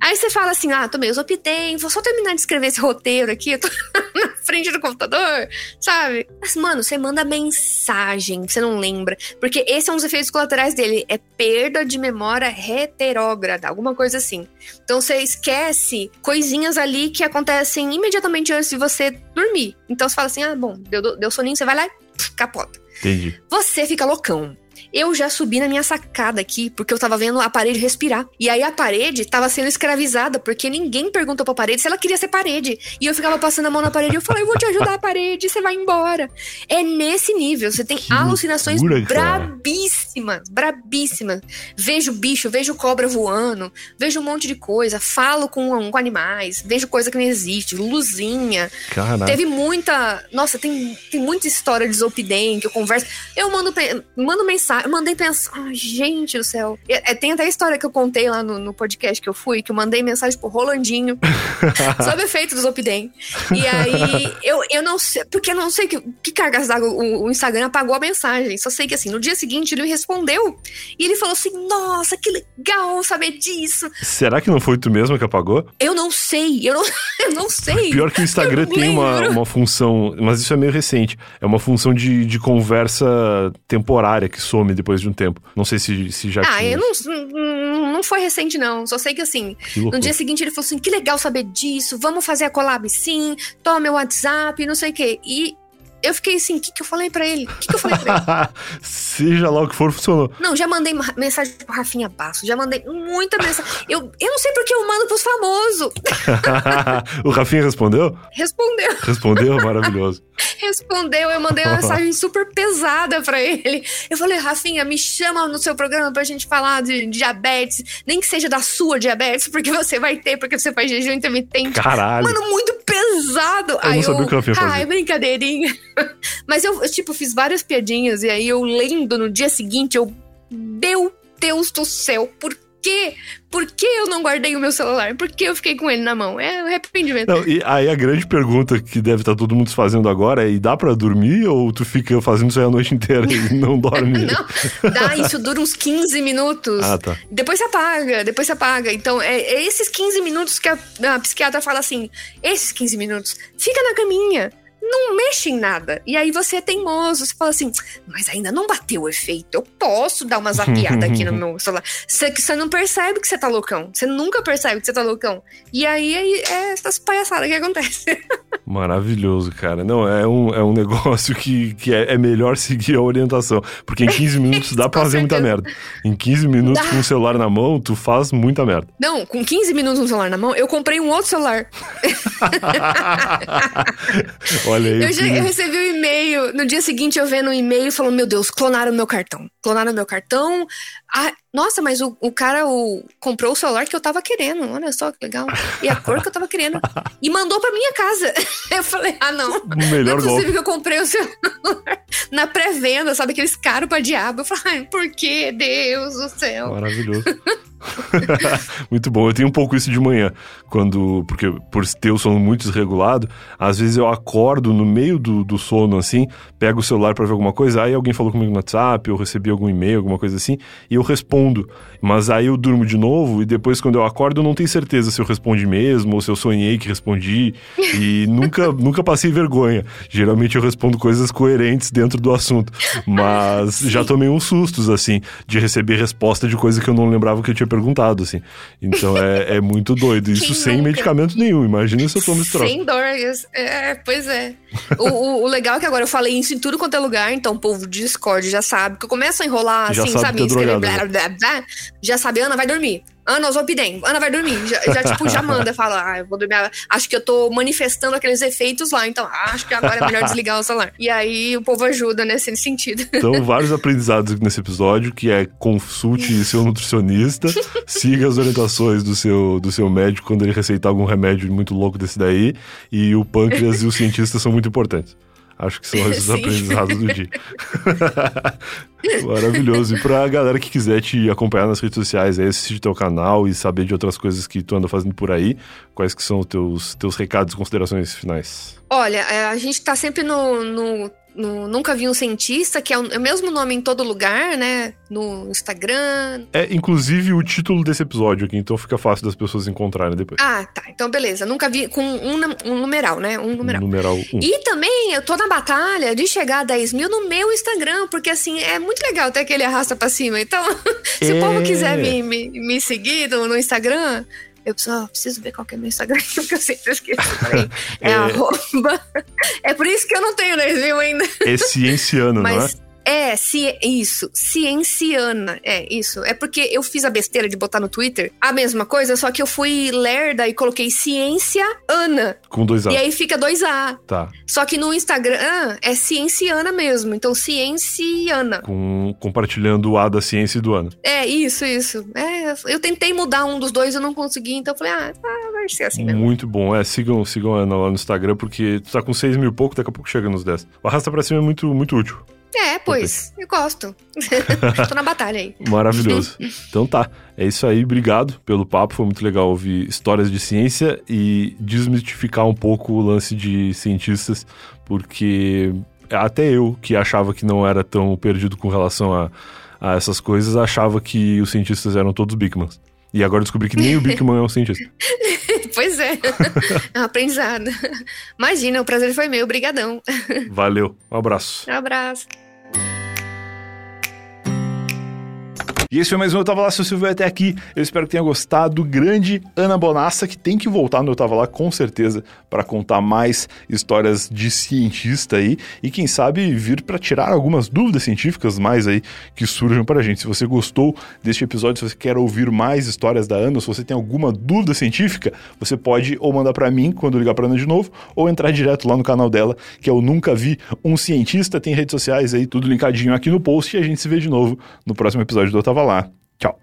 Aí você fala assim: ah, tomei os Optem, vou só terminar de escrever esse roteiro aqui, eu tô na frente do computador, sabe? Mas, mano, você manda mensagem, você não lembra. Porque esse é um dos efeitos colaterais dele: é perda de memória reterógrada, alguma coisa assim. Então você esquece coisinhas ali que acontecem imediatamente antes de você dormir. Então você fala assim: ah, bom, deu, deu soninho, você vai lá e capota. Entendi. Você fica loucão. Eu já subi na minha sacada aqui, porque eu tava vendo a parede respirar. E aí a parede tava sendo escravizada, porque ninguém perguntou pra parede se ela queria ser parede. E eu ficava passando a mão na parede e eu falei, eu vou te ajudar a parede, você vai embora. É nesse nível. Você tem que alucinações loucura, brabíssimas, brabíssimas. Vejo bicho, vejo cobra voando, vejo um monte de coisa, falo com, com animais, vejo coisa que não existe, luzinha. Caraca. Teve muita. Nossa, tem, tem muita história de Zopidem que eu converso. Eu mando, mando mensagem eu mandei pensar, oh, gente do céu. É, tem até a história que eu contei lá no, no, podcast que eu fui, que eu mandei mensagem pro Rolandinho sobre o efeito do Zopidem. E aí, eu, eu não sei, porque eu não sei que, que cargas d'água o, o, Instagram apagou a mensagem. Só sei que assim, no dia seguinte ele me respondeu e ele falou assim: Nossa, que legal saber disso. Será que não foi tu mesmo que apagou? Eu não sei, eu não, eu não sei. Pior que o Instagram tem uma, uma função, mas isso é meio recente. É uma função de, de conversa temporária que some depois de um tempo. Não sei se, se já ah, eu não, não foi recente, não. Só sei que assim, que no dia seguinte ele falou assim: que legal saber disso, vamos fazer a collab sim, toma meu WhatsApp, não sei o quê. E eu fiquei assim, o que, que eu falei pra ele? O que, que eu falei pra ele? Seja lá o que for, funcionou. Não, já mandei mensagem pro Rafinha Basso, já mandei muita mensagem. Eu, eu não sei porque eu mando pros famosos. o Rafinha respondeu? Respondeu. Respondeu? Maravilhoso. respondeu, eu mandei uma mensagem super pesada pra ele. Eu falei, Rafinha, me chama no seu programa pra gente falar de diabetes, nem que seja da sua diabetes, porque você vai ter, porque você faz jejum intermitente. Caralho. Mano, muito pesado. Eu aí não sabia eu, o que eu fazer. Ai, brincadeirinha. Mas eu, eu, tipo, fiz várias piadinhas e aí eu lendo no dia seguinte, eu. Meu Deus do céu, por quê? Por que eu não guardei o meu celular? Por que eu fiquei com ele na mão? É um arrependimento. Não, e aí a grande pergunta que deve estar todo mundo fazendo agora é: e dá para dormir ou tu fica fazendo isso aí a noite inteira e não dorme? não, dá, isso dura uns 15 minutos. Ah, tá. Depois você apaga, depois você apaga. Então, é, é esses 15 minutos que a, a psiquiatra fala assim: esses 15 minutos, fica na caminha não mexe em nada. E aí você é teimoso, você fala assim, mas ainda não bateu o efeito. Eu posso dar uma zapiada aqui no meu celular. Você, você não percebe que você tá loucão. Você nunca percebe que você tá loucão. E aí é, é essas palhaçadas que acontecem. Maravilhoso, cara. Não, é um, é um negócio que, que é, é melhor seguir a orientação. Porque em 15 minutos dá pra fazer muita merda. Em 15 minutos dá. com o celular na mão, tu faz muita merda. Não, com 15 minutos com o celular na mão, eu comprei um outro celular. Olha aí. Eu, já, eu recebi um e-mail. No dia seguinte, eu vendo um e-mail falando: Meu Deus, clonaram meu cartão. Clonaram meu cartão. Ah, nossa, mas o, o cara o, comprou o celular que eu tava querendo. Olha só que legal. E a cor que eu tava querendo. E mandou pra minha casa. Eu falei: Ah, não. Melhor não é possível que eu comprei o celular na pré-venda, sabe? Aqueles caros pra diabo. Eu falei: por que, Deus do céu? Maravilhoso. muito bom. Eu tenho um pouco isso de manhã, quando porque por ter o sono muito desregulado, às vezes eu acordo no meio do, do sono assim, pego o celular para ver alguma coisa, aí alguém falou comigo no WhatsApp, eu recebi algum e-mail, alguma coisa assim, e eu respondo. Mas aí eu durmo de novo e depois quando eu acordo eu não tenho certeza se eu respondi mesmo ou se eu sonhei que respondi e nunca nunca passei vergonha. Geralmente eu respondo coisas coerentes dentro do assunto, mas já tomei uns sustos assim de receber resposta de coisa que eu não lembrava que eu tinha perguntado, assim. Então é, é muito doido. Isso Quem sem nunca? medicamento nenhum. Imagina se eu tomo esse troço. Sem dor. É, pois é. o, o, o, legal é que agora eu falei isso em tudo quanto é lugar, então o povo de Discord já sabe que eu começo a enrolar, já assim, sabe, sabe? Escrever blá, blá, blá, já sabe, Ana vai dormir. Ana, Zopidem, Ana vai dormir. Já, já, tipo, já manda, fala, ah, eu vou dormir. Acho que eu tô manifestando aqueles efeitos lá, então ah, acho que agora é melhor desligar o celular. E aí o povo ajuda nesse sentido. Então, vários aprendizados nesse episódio, que é consulte seu nutricionista, siga as orientações do seu, do seu médico quando ele receitar algum remédio muito louco desse daí, e o pâncreas e os cientistas são muito importantes. Acho que são esses aprendizados do dia. Maravilhoso. E pra galera que quiser te acompanhar nas redes sociais, aí, assistir teu canal e saber de outras coisas que tu anda fazendo por aí, quais que são os teus, teus recados e considerações finais? Olha, é, a gente tá sempre no, no no Nunca Vi um Cientista, que é o mesmo nome em todo lugar, né? No Instagram. É, inclusive, o título desse episódio aqui, então fica fácil das pessoas encontrarem depois. Ah, tá. Então, beleza. Nunca vi com um, um numeral, né? Um numeral. Numeral 1. Um. E também eu tô na batalha de chegar a 10 mil no meu Instagram, porque assim, é muito legal ter aquele arrasta pra cima. Então, se é... o povo quiser me, me, me seguir no Instagram, eu oh, preciso ver qual que é meu Instagram, porque eu sempre esqueço. é, é arroba. É por isso que eu não tenho 10 mil ainda. É cienciano, Mas, não é? É, ci, isso, cienciana. É, isso. É porque eu fiz a besteira de botar no Twitter a mesma coisa, só que eu fui lerda e coloquei ciência Ana. Com dois A. E aí fica dois A. Tá. Só que no Instagram é cienciana mesmo. Então, cienciana. Com, compartilhando o A da ciência e do ano. É, isso, isso. É, eu tentei mudar um dos dois, eu não consegui, então eu falei, ah, ah vai ser assim mesmo. Muito bom. É, sigam, sigam a Ana lá no Instagram, porque tu tá com 6 mil e pouco, daqui a pouco chega nos 10. O arrasta pra cima é muito, muito útil. É, pois, eu gosto. Tô na batalha aí. Maravilhoso. Então tá, é isso aí, obrigado pelo papo, foi muito legal ouvir histórias de ciência e desmistificar um pouco o lance de cientistas, porque até eu, que achava que não era tão perdido com relação a, a essas coisas, achava que os cientistas eram todos Bigmans. E agora descobri que nem o Bigman é um cientista. pois é. É um aprendizado. Imagina, o prazer foi meu. Obrigadão. Valeu. Um abraço. Um abraço. E esse foi mais um Eu Tava Lá, se você veio até aqui. Eu espero que tenha gostado. Grande Ana Bonassa, que tem que voltar no Eu Tava Lá com certeza para contar mais histórias de cientista aí e quem sabe vir para tirar algumas dúvidas científicas mais aí que surjam pra gente. Se você gostou deste episódio, se você quer ouvir mais histórias da Ana, se você tem alguma dúvida científica, você pode ou mandar para mim quando ligar pra Ana de novo, ou entrar direto lá no canal dela, que é o Nunca Vi um Cientista. Tem redes sociais aí, tudo linkadinho aqui no post e a gente se vê de novo no próximo episódio do Eu Tava Lá. Tchau.